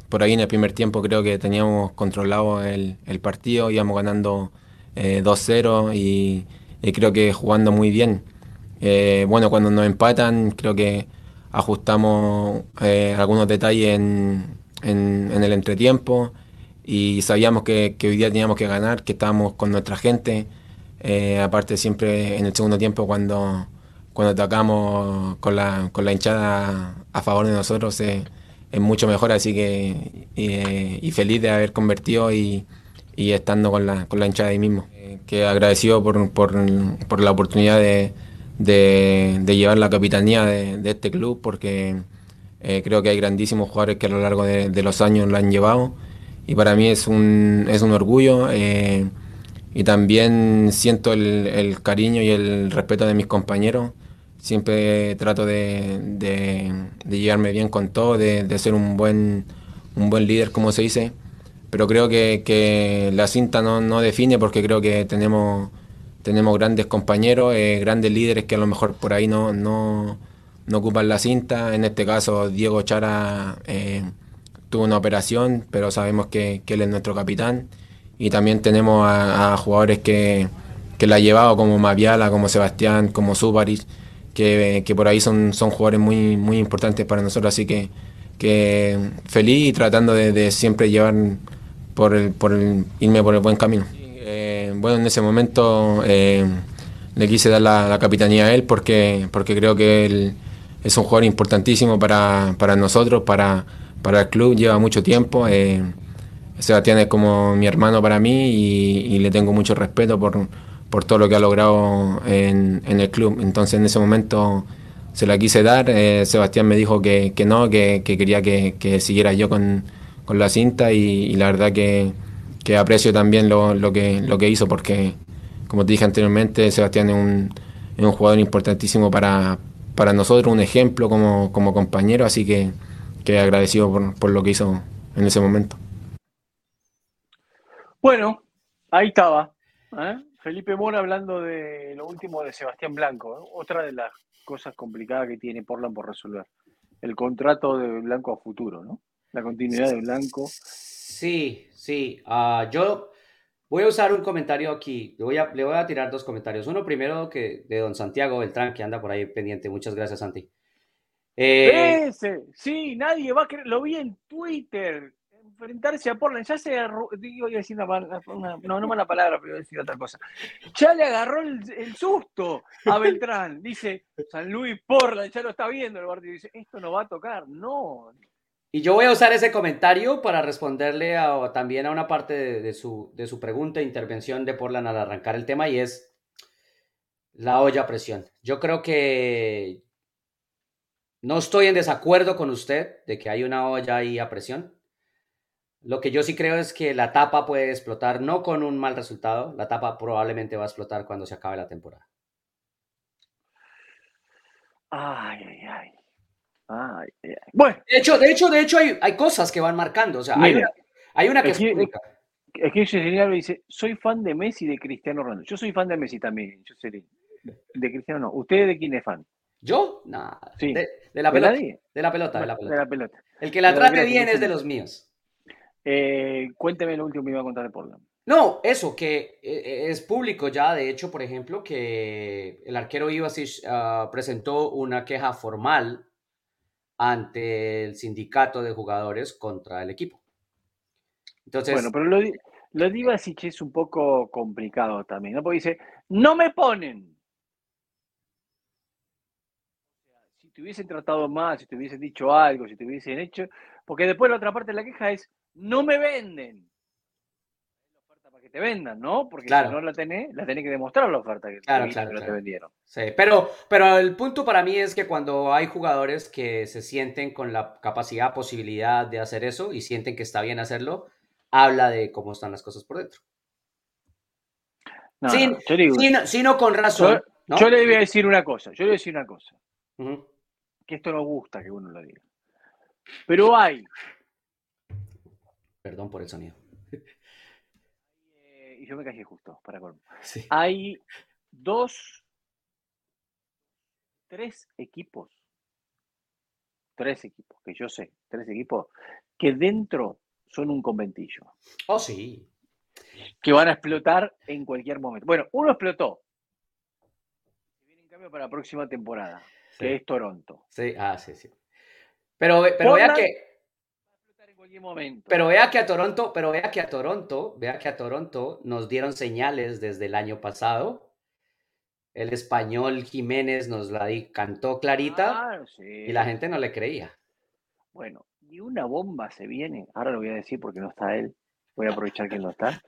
por ahí en el primer tiempo creo que teníamos controlado el, el partido, íbamos ganando 2-0 eh, y, creo que jugando muy bien. Eh, bueno, cuando nos empatan creo que ajustamos algunos detalles en, en, el entretiempo y sabíamos que, hoy día teníamos que ganar, que estábamos con nuestra gente. aparte siempre en el segundo tiempo cuando, cuando atacamos con la, con la hinchada a favor de nosotros es mucho mejor, así que y, feliz de haber convertido y, estando con la, con la hinchada ahí mismo. Que agradecido por, por, por la oportunidad de, de, llevar la capitanía de, de este club, porque eh, creo que hay grandísimos jugadores que a lo largo de, los años lo han llevado y para mí es un, es un orgullo. Eh, y también siento el, cariño y el respeto de mis compañeros siempre trato de, de, llevarme bien con todo, de, ser un buen, un buen líder, como se dice. Pero creo que, la cinta no, define porque creo que tenemos, tenemos grandes compañeros, eh, grandes líderes que a lo mejor por ahí no, no, ocupan la cinta. En este caso, Diego Chara eh, tuvo una operación, pero sabemos que, él es nuestro capitán. Y también tenemos a, jugadores que, que la han llevado, como Maviala, como Sebastián, como Subaris que, por ahí son, son jugadores muy, muy importantes para nosotros, así que, que feliz y tratando de, siempre llevar por el, por el, irme por el buen camino. Eh, bueno, en ese momento eh, le quise dar la, capitanía a él porque, porque creo que él es un jugador importantísimo para, para nosotros, para, para el club, lleva mucho tiempo. Eh, Sebastián es como mi hermano para mí y le tengo mucho respeto por por todo lo que ha logrado en, el club. Entonces en ese momento se la quise dar, eh, Sebastián me dijo que, no, que, quería que, siguiera yo con, la cinta y, la verdad que, aprecio también lo, que, lo que hizo porque, como te dije anteriormente, Sebastián es un, es un jugador importantísimo para, para nosotros, un ejemplo como, como compañero, así que, que agradecido por, por lo que hizo en ese momento. Bueno, ahí estaba. ¿eh? Felipe Mora hablando de lo último de Sebastián Blanco, otra de las cosas complicadas que tiene Portland por resolver. El contrato de Blanco a futuro, ¿no? La continuidad de Blanco. Sí, sí. Ah, yo voy a usar un comentario aquí. Le voy, a, le voy a tirar dos comentarios. Uno primero que de don Santiago Beltrán, que anda por ahí pendiente. Muchas gracias, Santi. Eh, Ese, sí, nadie va a creer. Lo vi en Twitter enfrentarse a Portland, ya se digo, voy a decir una, no, no mala palabra, pero voy a decir otra cosa. Ya le agarró el, susto a Beltrán. Dice, San Luis Portland, ya lo está viendo el partido. Dice, esto no va a tocar. No. Y yo voy a usar ese comentario para responderle también a una parte de, su, de su pregunta e intervención de Portland al arrancar el tema y es la olla a presión. Yo creo que no estoy en desacuerdo con usted de que hay una olla ahí a presión. Lo que yo sí creo es que la tapa puede explotar, no con un mal resultado, la tapa probablemente va a explotar cuando se acabe la temporada. Ay, ay, ay. ay, ay. Bueno. De hecho, de hecho, de hecho hay, hay cosas que van marcando. O sea, hay, una, hay una que es pública. Es que ese dice, soy fan de Messi y de Cristiano Ronaldo. Yo soy fan de Messi también, yo seré. De Cristiano no. ¿Usted de quién es fan? ¿Yo? Nada. Sí. De, la pelota. ¿De, la pelota, de la pelota. De la pelota. El que la trate bien es de los míos. Eh, cuénteme lo último que iba a contar de Portland. No, eso, que eh, es público ya, de hecho, por ejemplo, que el arquero Ivasic ah, presentó una queja formal ante el sindicato de jugadores contra el equipo. Entonces, bueno, pero lo, lo de Ivasic es un poco complicado también, ¿no? Porque dice, no me ponen. Si te hubiesen tratado más, si te hubiesen dicho algo, si te hubiesen hecho, porque después la otra parte de la queja es, no me venden. La oferta para que te vendan, ¿no? Porque Claro. si no la tenés, la tenés que demostrar la oferta que, Claro, viste claro, que no te vendieron. Sí, pero, pero el punto para mí es que cuando hay jugadores que se sienten con la capacidad, posibilidad de hacer eso y sienten que está bien hacerlo, habla de cómo están las cosas por dentro. No, Sin- no, digo- Sino, sino con razón. ¿no? yo le voy a decir una cosa, yo le voy a decir una cosa, Ujú. Que esto no gusta que uno lo diga. Pero hay, Perdón por el sonido. eh, y yo me callé justo, para colmo. Sí. Hay dos, tres equipos, tres equipos, que yo sé, tres equipos, que dentro son un conventillo, Oh, sí. que van a explotar en cualquier momento. Bueno, uno explotó. Se viene en cambio para la próxima temporada, Sí. que es Toronto. Sí, ah, sí, sí. Pero, pero vea que, en pero vea que a Toronto, pero vea que a Toronto, vea que a Toronto nos dieron señales desde el año pasado. El español Jiménez nos la di- cantó clarita Ah, sí. y la gente no le creía. Bueno, y una bomba se viene, ahora lo voy a decir porque no está él, voy a aprovechar que no está,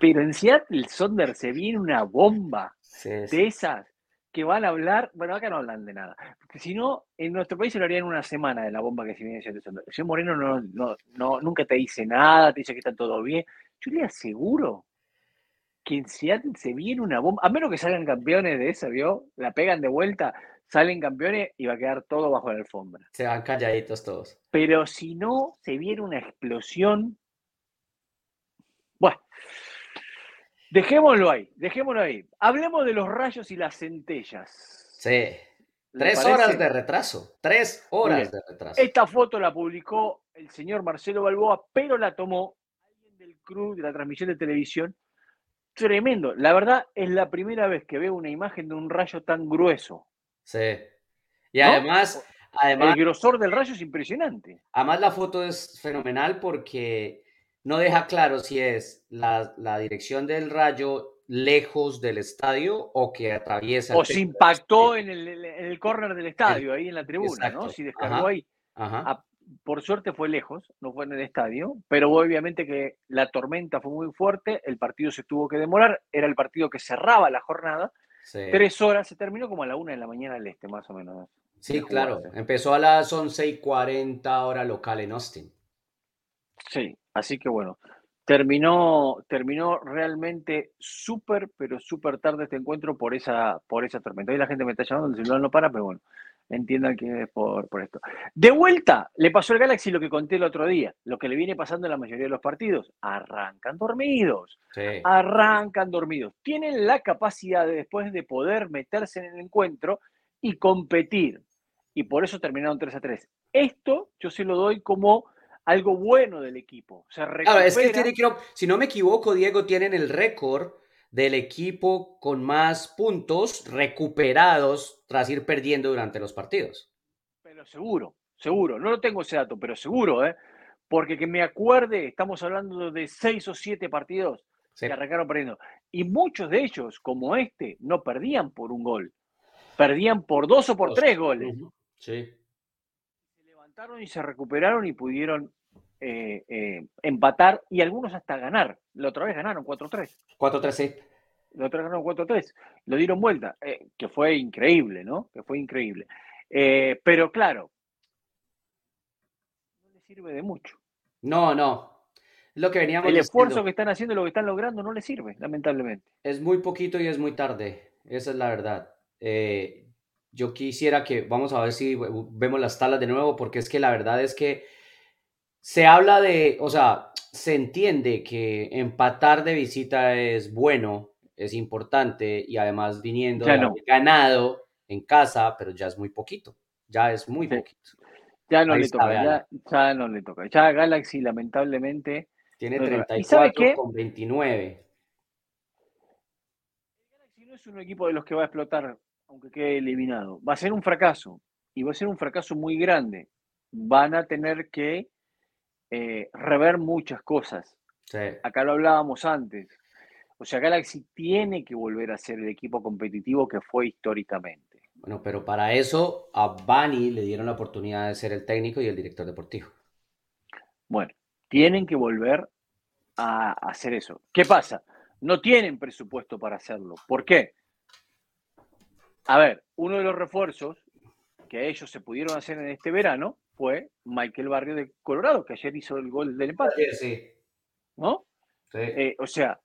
pero en Seattle Sonder se viene una bomba Sí, sí. de esas que van a hablar, bueno, acá no hablan de nada, porque si no, en nuestro país se lo harían una semana de la bomba que se viene Sonder. El señor Moreno no, no, no, nunca te dice nada, te dice que está todo bien. Yo le aseguro que Seattle se viene una bomba, a menos que salgan campeones de esa, ¿vio? La pegan de vuelta, salen campeones y va a quedar todo bajo la alfombra. Se van calladitos todos. Pero si no, se viene una explosión. Bueno, dejémoslo ahí, dejémoslo ahí. Hablemos de los rayos y las centellas. Sí. ¿Le Tres parece? horas de retraso. Tres horas de retraso. Esta foto la publicó el señor Marcelo Balboa, pero la tomó alguien del crew de la transmisión de televisión. Tremendo. La verdad, es la primera vez que veo una imagen de un rayo tan grueso. Sí. Y ¿No? además, además, El grosor del rayo es impresionante. además la foto es fenomenal porque no deja claro si es la, la dirección del rayo lejos del estadio o que atraviesa el O se impactó en el, en el córner del estadio, ahí en la tribuna, ¿no? Si descargó Ajá. ahí. Ajá. Ah, por suerte fue lejos, no fue en el estadio, pero obviamente que la tormenta fue muy fuerte, el partido se tuvo que demorar, era el partido que cerraba la jornada, Sí. tres horas, se terminó como a la una de la mañana del este, más o menos. Sí, claro. Empezó a las 11 y 40 hora local en Austin. Sí, así que bueno, terminó, terminó realmente súper, pero súper tarde este encuentro por esa, por esa tormenta. Hoy la gente me está llamando, el celular no para, pero bueno, entiendan que es por, por esto. De vuelta, le pasó al Galaxy lo que conté el otro día, lo que le viene pasando en la mayoría de los partidos. Arrancan dormidos, Sí. arrancan dormidos. Tienen la capacidad de después de poder meterse en el encuentro y competir. Y por eso terminaron 3 a 3. Esto yo se lo doy como algo bueno del equipo. Se es que tiene que, si no me equivoco, Diego, tienen el récord del equipo con más puntos recuperados tras ir perdiendo durante los partidos. Pero seguro, seguro. No lo tengo ese dato, pero seguro, ¿eh? Porque que me acuerde, estamos hablando de seis o siete partidos Sí. que arrancaron perdiendo. Y muchos de ellos, como este, no perdían por un gol. Perdían por dos o por Dos. tres goles. Sí. Y se recuperaron y pudieron eh, eh, empatar y algunos hasta ganar. La otra vez ganaron 4-3. 4-3, La otra vez ganaron 4-3. Lo dieron vuelta, eh, que fue increíble, ¿no? Que fue increíble. Pero claro, no le sirve de mucho. No, no. Lo que veníamos El esfuerzo que están haciendo, lo que están logrando, no le sirve, lamentablemente. Es muy poquito y es muy tarde. Esa es la verdad. Eh, yo quisiera que, vamos a ver si vemos las tablas de nuevo, porque es que la verdad es que se habla de, o sea, se entiende que empatar de visita es bueno, es importante, y además viniendo de ganado en casa, pero ya es muy poquito. Ya es muy Sí. poquito. Ya no Ahí le toca, ya, ya no le toca. Ya Galaxy, lamentablemente, Tiene No, no, no. ¿Y 34 sabe qué? con 29. Galaxy no es un equipo de los que va a explotar, aunque quede eliminado. Va a ser un fracaso, y va a ser un fracaso muy grande. Van a tener que eh, rever muchas cosas. Sí. Acá lo hablábamos antes. O sea, Galaxy tiene que volver a ser el equipo competitivo que fue históricamente. Bueno, pero para eso a Bani le dieron la oportunidad de ser el técnico y el director deportivo. Bueno, Tienen que volver a hacer eso. ¿Qué pasa? No tienen presupuesto para hacerlo. ¿Por qué? A ver, uno de los refuerzos que ellos se pudieron hacer en este verano fue Michael Barrio de Colorado, que ayer hizo el gol del empate. Sí. ¿No? Eh, o sea,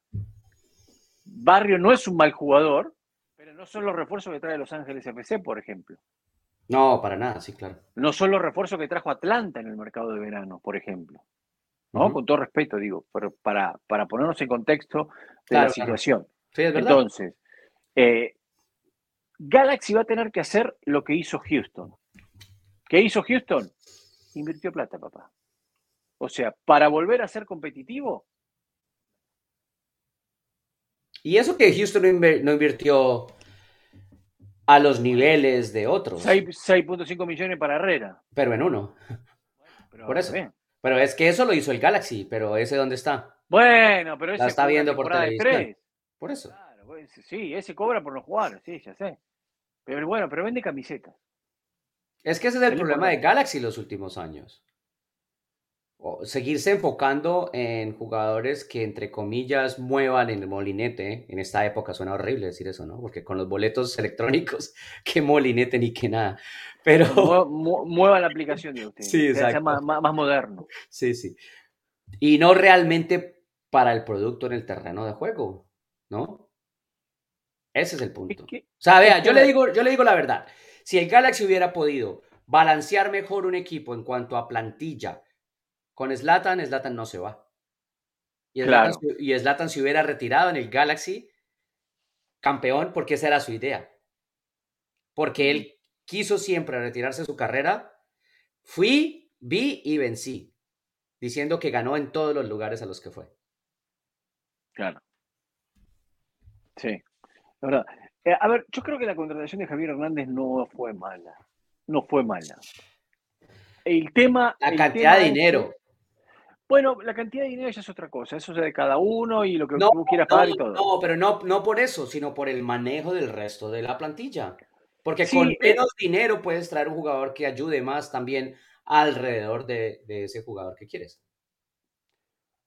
Barrio no es un mal jugador, pero no son los refuerzos que trae Los Ángeles FC, por ejemplo. No, para nada, sí, claro. No son los refuerzos que trajo Atlanta en el mercado de verano, por ejemplo. ¿No? Con todo respeto, digo, pero para, para ponernos en contexto de la situación. Entonces, eh, Galaxy va a tener que hacer lo que hizo Houston. ¿Qué hizo Houston? Invirtió plata, papá. O sea, para volver a ser competitivo, y eso que Houston no invirtió a los niveles de otros. 6.5 millones para Herrera. Pero en uno. por eso. Pero es que eso lo hizo el Galaxy, pero ese dónde está. Bueno, pero ese La está viendo por televisión. Por eso. Pues, sí, ese cobra por no jugar, sí, ya sé. Pero bueno, pero vende camisetas. Es que ese es el problema de Galaxy los últimos años seguirse enfocando en jugadores que, entre comillas, muevan en el molinete. En esta época suena horrible decir eso, ¿no? Porque con los boletos electrónicos, que molinete ni que nada. Pero. mueva la aplicación de usted. Sí, exacto. Más, más, moderno. Sí, sí. Y no realmente para el producto en el terreno de juego, ¿no? Ese es el punto. o sea, vea, yo le, digo, yo le digo la verdad. Si el Galaxy hubiera podido balancear mejor un equipo en cuanto a plantilla, con Slatan, Slatan no se va. Y Slatan, se hubiera retirado en el Galaxy campeón porque esa era su idea. Porque él quiso siempre retirarse de su carrera. Fui, vi y vencí. Diciendo que ganó en todos los lugares a los que fue. Claro. Sí. La eh, a ver, yo creo que la contratación de Javier Hernández no fue mala. No fue mala. El tema. La cantidad de dinero. Bueno, la cantidad de dinero ya es otra cosa, eso es de cada uno y lo que tú quieras pagar y todo. No, pero no, no por eso, sino por el manejo del resto de la plantilla. Porque con eh menos dinero puedes traer un jugador que ayude más también alrededor de, ese jugador que quieres.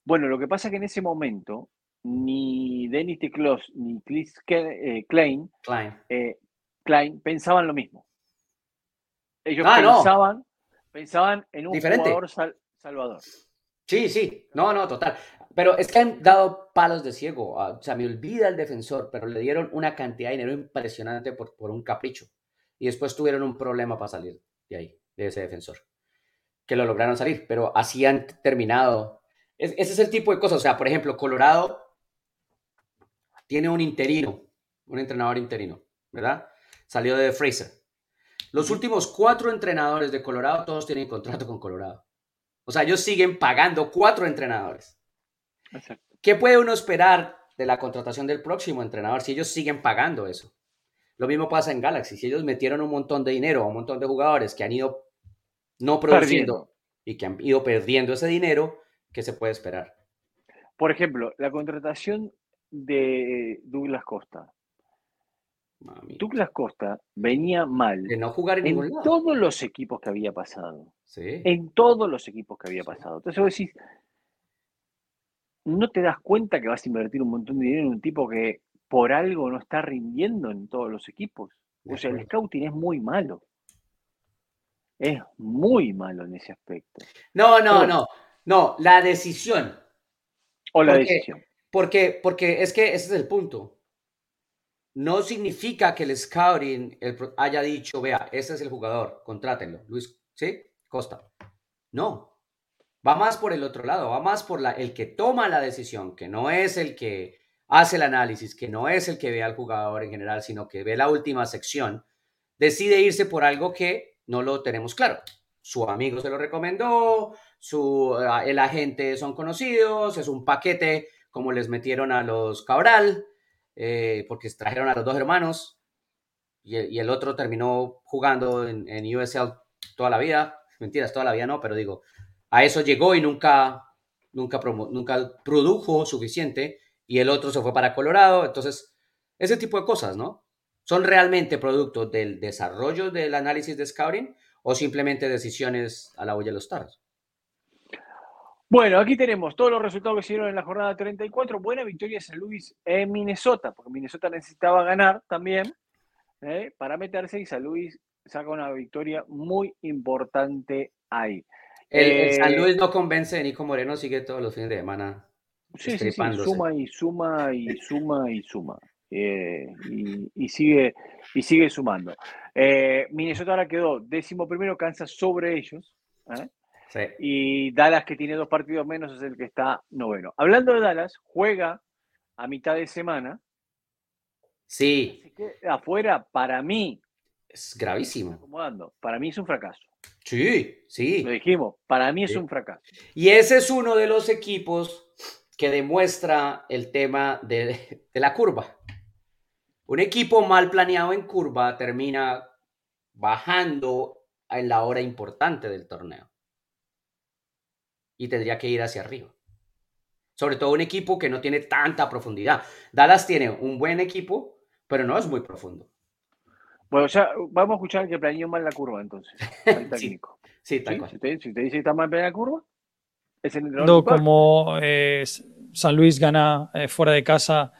Bueno, lo que pasa es que en ese momento ni Dennis Tiklos ni Chris eh, Klein, eh, Klein. pensaban lo mismo. Ellos ah, pensaban, pensaban en un jugador salvador. Sí, sí, no, no, total. Pero es que han dado palos de ciego. O sea, me olvida el defensor, pero le dieron una cantidad de dinero impresionante por, por un capricho. Y después tuvieron un problema para salir de ahí, de ese defensor. Que lo lograron salir, pero así han terminado. ese es el tipo de cosas. O sea, por ejemplo, Colorado tiene un interino, un entrenador interino, ¿verdad? Salió de Fraser. Los últimos cuatro entrenadores de Colorado, todos tienen contrato con Colorado. O sea, ellos siguen pagando cuatro entrenadores. ¿Qué puede uno esperar de la contratación del próximo entrenador si ellos siguen pagando eso? Lo mismo pasa en Galaxy. Si ellos metieron un montón de dinero a un montón de jugadores que han ido no produciendo y que han ido perdiendo ese dinero, ¿qué se puede esperar? Por ejemplo, la contratación de Douglas Costa. Douglas Costa venía mal de no jugar en, en todos los equipos que había pasado. En todos los equipos que había pasado. Entonces vos decís, no te das cuenta que vas a invertir un montón de dinero en un tipo que por algo no está rindiendo en todos los equipos. O sea, el scouting es muy malo. Es muy malo en ese aspecto. No, no, no. No, la decisión. O la decisión. Porque, porque es que ese es el punto. No significa que el scouting haya dicho, vea, ese es el jugador, contrátenlo. Luis, ¿sí? Costa. No, va más por el otro lado, va más por la, el que toma la decisión, que no es el que hace el análisis, que no es el que ve al jugador en general, sino que ve la última sección, decide irse por algo que no lo tenemos claro. Su amigo se lo recomendó, su, eh, el agente son conocidos, es un paquete como les metieron a los Cabral, eh, porque trajeron a los dos hermanos y, el otro terminó jugando en, en USL toda la vida mentiras, toda la vida no, pero digo, a eso llegó y nunca, nunca, nunca produjo suficiente y el otro se fue para Colorado, entonces, ese tipo de cosas, ¿no? ¿Son realmente producto del desarrollo del análisis de scouting o simplemente decisiones a la olla de los taros? Bueno, aquí tenemos todos los resultados que se dieron en la jornada 34. Buena victoria de San Luis en Minnesota, porque Minnesota necesitaba ganar también ¿eh? para meterse y San Luis saca una victoria muy importante ahí. El, San eh, Luis no convence, Nico Moreno sigue todos los fines de semana. Sí, sí, sí, suma y suma y suma y suma. Eh, y, sigue, y sigue sumando. Minnesota ahora quedó décimo primero, Kansas sobre ellos. Y Dallas, que tiene dos partidos menos, es el que está noveno. Hablando de Dallas, juega a mitad de semana. Sí. afuera, para mí. Es gravísimo. Para mí es un fracaso. Sí, sí. Lo dijimos, para mí es un fracaso. Y ese es uno de los equipos que demuestra el tema de, de la curva. Un equipo mal planeado en curva termina bajando en la hora importante del torneo y tendría que ir hacia arriba. Sobre todo un equipo que no tiene tanta profundidad. Dallas tiene un buen equipo, pero no es muy profundo. Bueno, o sea, vamos a escuchar que planeó mal la curva entonces. El técnico. sí, sí, Si, te, dice que está mal planeada la curva, es el No, como eh, San Luis gana eh, fuera de casa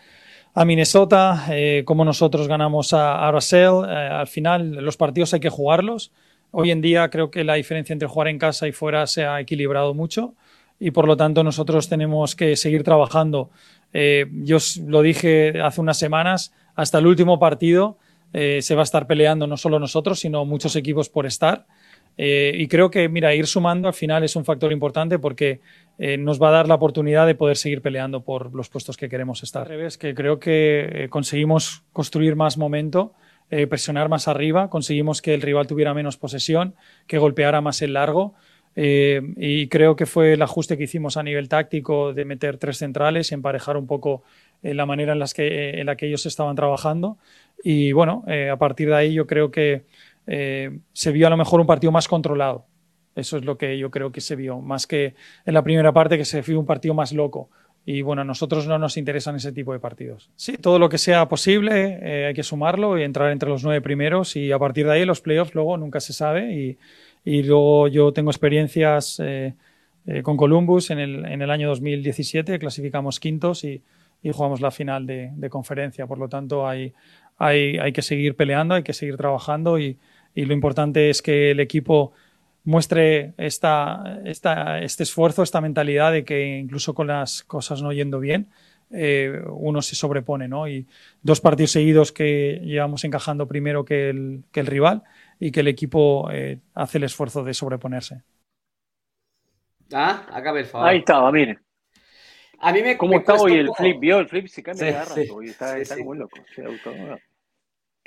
a Minnesota, eh, como nosotros ganamos a, a Russell, al final los partidos hay que jugarlos Hoy en día creo que la diferencia entre jugar en casa y fuera se ha equilibrado mucho y por lo tanto nosotros tenemos que seguir trabajando. Eh, yo lo dije hace unas semanas, hasta el último partido eh, se va a estar peleando no solo nosotros, sino muchos equipos por estar. Eh, y creo que, mira, ir sumando al final es un factor importante porque nos va a dar la oportunidad de poder seguir peleando por los puestos que queremos estar. Al que creo que conseguimos construir más momento eh, presionar más arriba, conseguimos que el rival tuviera menos posesión, que golpeara más el largo. Eh, y creo que fue el ajuste que hicimos a nivel táctico de meter tres centrales y emparejar un poco eh, la manera en, las que, en la que ellos estaban trabajando. Y bueno, a partir de ahí yo creo que se vio a lo mejor un partido más controlado. Eso es lo que yo creo que se vio, más que en la primera parte que se vio un partido más loco. Y bueno, a nosotros no nos interesan ese tipo de partidos. Sí, todo lo que sea posible eh, hay que sumarlo y entrar entre los nueve primeros y a partir de ahí los playoffs luego nunca se sabe. Y, y luego yo tengo experiencias eh, eh, con Columbus en el, en el, año 2017, clasificamos quintos y, y jugamos la final de, de, conferencia. Por lo tanto, hay, hay, hay que seguir peleando, hay que seguir trabajando y, y lo importante es que el equipo muestre esta, esta, este esfuerzo, esta mentalidad de que incluso con las cosas no yendo bien, eh, uno se sobrepone, ¿no? Y dos partidos seguidos que llevamos encajando primero que el, que el rival y que el equipo eh, hace el esfuerzo de sobreponerse. Ah, acabe el favor. Ahí estaba, mire. A mí me ¿Cómo está hoy el flip? ¿Vio el flip? Se cambia sí, de está, está como loco.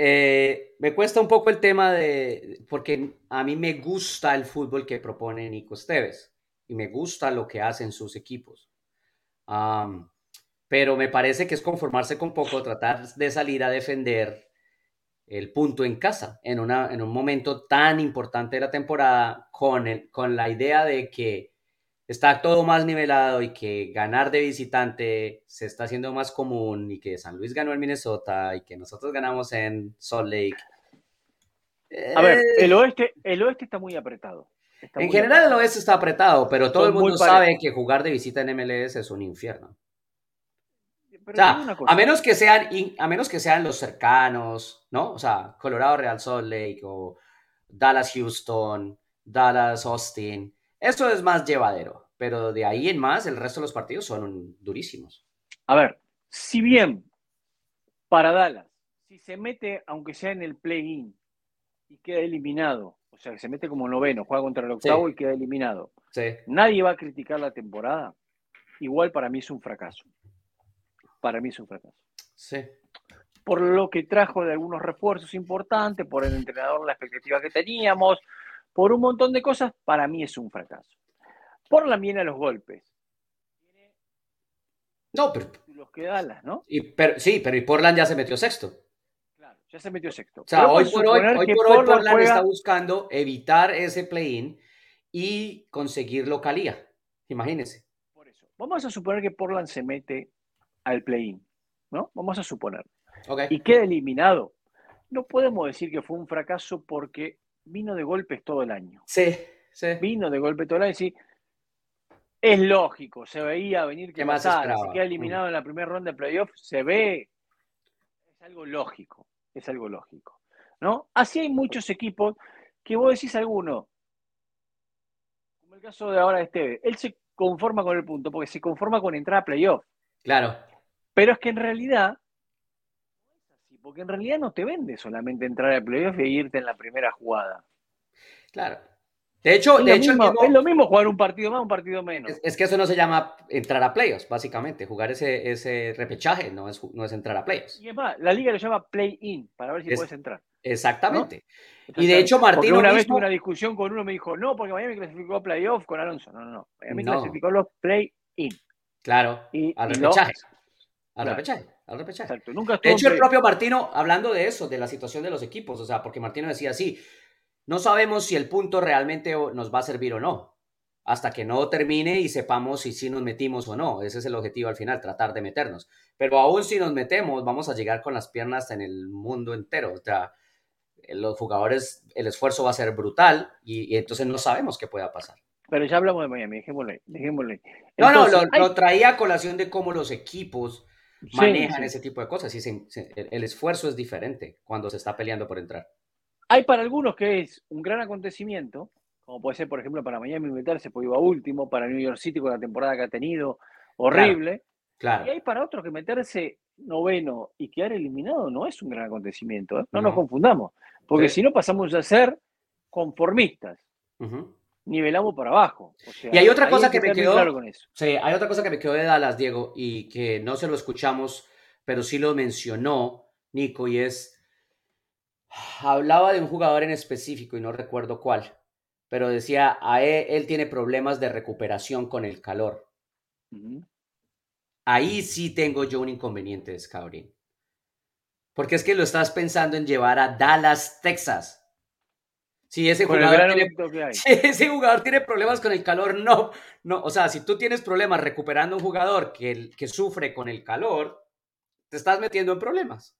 Eh, me cuesta un poco el tema de, porque a mí me gusta el fútbol que propone Nico Esteves y me gusta lo que hacen sus equipos. pero me parece que es conformarse con poco, tratar de salir a defender el punto en casa en, una, en un momento tan importante de la temporada con, el, con la idea de que está todo más nivelado y que ganar de visitante se está haciendo más común y que San Luis ganó en Minnesota y que nosotros ganamos en Salt Lake. A ver, eh, el oeste, el oeste está muy apretado. en general el oeste está apretado, pero todo el mundo sabe que jugar de visita en MLS es un infierno. o sea, a menos que sean, a menos que sean los cercanos, ¿no? O sea, Colorado Real Salt Lake o Dallas Houston, Dallas Austin eso es más llevadero, pero de ahí en más el resto de los partidos son durísimos. A ver, si bien para Dallas, si se mete, aunque sea en el play-in, y queda eliminado, o sea, que se mete como noveno, juega contra el octavo y queda eliminado, nadie va a criticar la temporada, igual para mí es un fracaso. Para mí es un fracaso. Sí. Por lo que trajo de algunos refuerzos importantes, por el entrenador, la expectativa que teníamos, por un montón de cosas, para mí es un fracaso. Portland viene a los golpes. No, pero. Los que Dallas, ¿no? Y, pero, sí, pero y Portland ya se metió sexto. Claro, ya se metió sexto. O sea, hoy por hoy, hoy por hoy Portland, está buscando evitar ese play-in y conseguir localía. Imagínense. Por eso. Vamos a suponer que Portland se mete al play-in, ¿no? Vamos a suponer. Y queda eliminado. No podemos decir que fue un fracaso porque vino de golpes todo el año. Sí, sí. Vino de golpe todo el año, sí. es lógico, se veía venir que pasara, se queda eliminado en la primera ronda de playoff, se ve, es algo lógico, es algo lógico, ¿no? Así hay muchos equipos que vos decís alguno, como el caso de ahora de Esteve, él se conforma con el punto, porque se conforma con entrar a playoff. Claro. Pero es que en realidad, porque en realidad no te vende solamente entrar a playoff e irte en la primera jugada. Claro. De hecho, es, de lo hecho mismo, es lo mismo jugar un partido más, un partido menos. Es, que eso no se llama entrar a playoffs, básicamente. Jugar ese, ese repechaje no es, no es entrar a playoffs. Y es más, la liga lo llama play-in, para ver si puedes entrar. Exactamente. Y de hecho, Martín. una vez tuve una discusión con uno, me dijo, no, porque Miami clasificó a playoff con Alonso. No, no, no. Miami clasificó los play-in. Claro, y, al repechaje. Al repechaje. Al repechaje. Exacto. Nunca de hecho, el propio Martino, hablando de eso, de la situación de los equipos, o sea, porque Martino decía así, no sabemos si el punto realmente nos va a servir o no, hasta que no termine y sepamos si sí nos metimos o no. Ese es el objetivo al final, tratar de meternos. Pero aún si nos metemos, vamos a llegar con las piernas en el mundo entero. O sea, los jugadores, el esfuerzo va a ser brutal y, entonces no sabemos qué pueda pasar. Pero ya hablamos de Miami, dejémosle. no, no, lo, traía a colación de cómo los equipos manejan ese tipo de cosas. Y el esfuerzo es diferente cuando se está peleando por entrar. Hay para algunos que es un gran acontecimiento, como puede ser, por ejemplo, para Miami meterse, pues iba último, para New York City con la temporada que ha tenido, horrible. Claro, Y hay para otros que meterse noveno y quedar eliminado no es un gran acontecimiento, ¿eh? no, nos confundamos, porque si no pasamos a ser conformistas. Nivelamos para abajo. y hay otra cosa que, me quedó. Sí, hay otra cosa que me quedó de Dallas, Diego, y que no se lo escuchamos, pero sí lo mencionó Nico, y es hablaba de un jugador en específico y no recuerdo cuál, pero decía, a él, tiene problemas de recuperación con el calor. Ahí sí tengo yo un inconveniente, Scouting. Porque es que lo estás pensando en llevar a Dallas, Texas. Si ese, jugador tiene, ese jugador tiene problemas con el calor, no, no. O sea, si tú tienes problemas recuperando un jugador que, que sufre con el calor, te estás metiendo en problemas.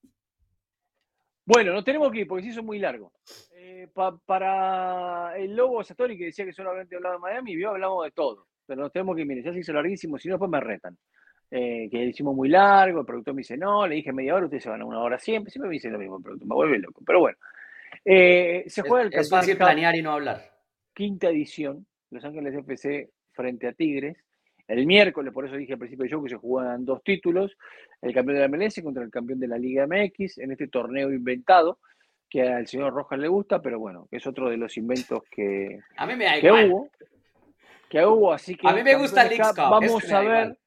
Bueno, nos tenemos que ir porque se hizo muy largo. Eh, para el Lobo Satori, que decía que solamente hablaba de Miami, vio, hablamos de todo. Pero nos tenemos que ir, ya se hizo larguísimo, si no, después me retan. Eh, que hicimos muy largo, el productor me dice, no, le dije media hora, ustedes se van a una hora siempre, siempre me dice lo mismo el productor, me vuelve loco. Pero bueno, eh, se juega el Es fácil planear y no hablar. Quinta edición, Los Ángeles FC frente a Tigres. El miércoles, por eso dije al principio yo que se jugaban dos títulos, el campeón de la MLS contra el campeón de la Liga MX, en este torneo inventado, que al señor Rojas le gusta, pero bueno, es otro de los inventos que, a mí me que hubo. Que hubo, así que a mí me gusta el Vamos a ver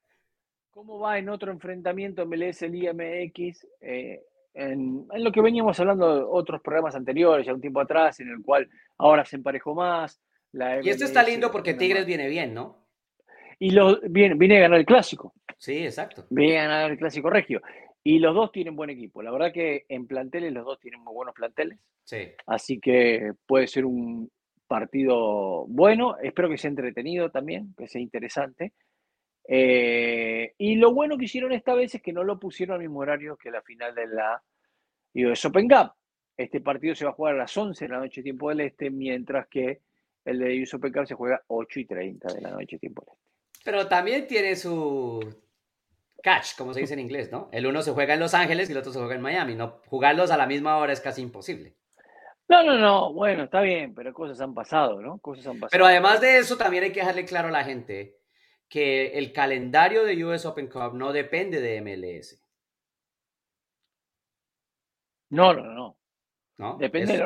cómo va en otro enfrentamiento MLS Liga MX. Eh, en, en, lo que veníamos hablando de otros programas anteriores, ya un tiempo atrás, en el cual ahora se emparejó más. y esto está lindo porque Tigres viene bien, ¿no? Y los, viene, viene a ganar el clásico. Sí, exacto. Viene a ganar el clásico regio. Y los dos tienen buen equipo. La verdad que en planteles los dos tienen muy buenos planteles. Sí. Así que puede ser un partido bueno. Espero que sea entretenido también, que sea interesante. Eh, y lo bueno que hicieron esta vez es que no lo pusieron al mismo horario que la final de la US Open Cup. Este partido se va a jugar a las 11 de la noche, tiempo del este, mientras que el de US Open Cup se juega 8 y 30 de la noche, tiempo del este. Pero también tiene su catch, como se dice en inglés, ¿no? El uno se juega en Los Ángeles y el otro se juega en Miami, ¿no? Jugarlos a la misma hora es casi imposible. No, no, no, bueno, está bien, pero cosas han pasado, ¿no? Cosas han pasado. Pero además de eso, también hay que dejarle claro a la gente que el calendario de US Open Cup no depende de MLS. No, no, no. ¿No? Depende de la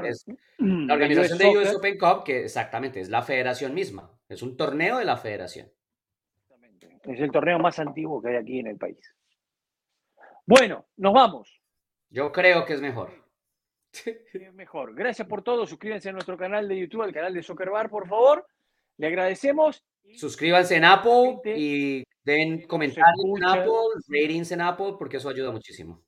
organización de US Open Cup, que exactamente es la federación misma. Es un torneo de la federación. Es el torneo más antiguo que hay aquí en el país. Bueno, nos vamos. Yo creo que es mejor. Es mejor. Gracias por todo. Suscríbanse a nuestro canal de YouTube, al canal de Soccer Bar, por favor. Le agradecemos. Suscríbanse en Apple y den comentarios en Apple, ratings en Apple, porque eso ayuda muchísimo.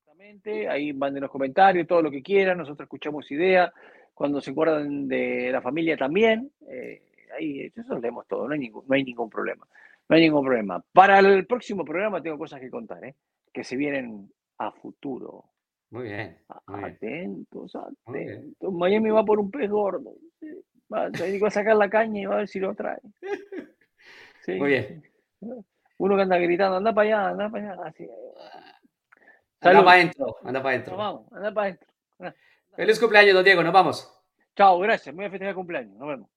Exactamente. Ahí manden los comentarios, todo lo que quieran. Nosotros escuchamos ideas. Cuando se acuerdan de la familia también. Eh, ahí eso leemos todo. No hay ningún, no hay ningún problema. No hay ningún problema. Para el próximo programa tengo cosas que contar, ¿eh? que se vienen a futuro. Muy bien. atentos, atentos. Miami va por un pez gordo. Va, a sacar la caña y va a ver si lo trae. Muy bien. Uno que anda gritando, anda para allá, anda para allá. Así. Anda para adentro, anda para adentro. vamos, anda para adentro. Feliz cumpleaños, don Diego, nos vamos. Chao, gracias. Me voy a festejar cumpleaños. Nos vemos.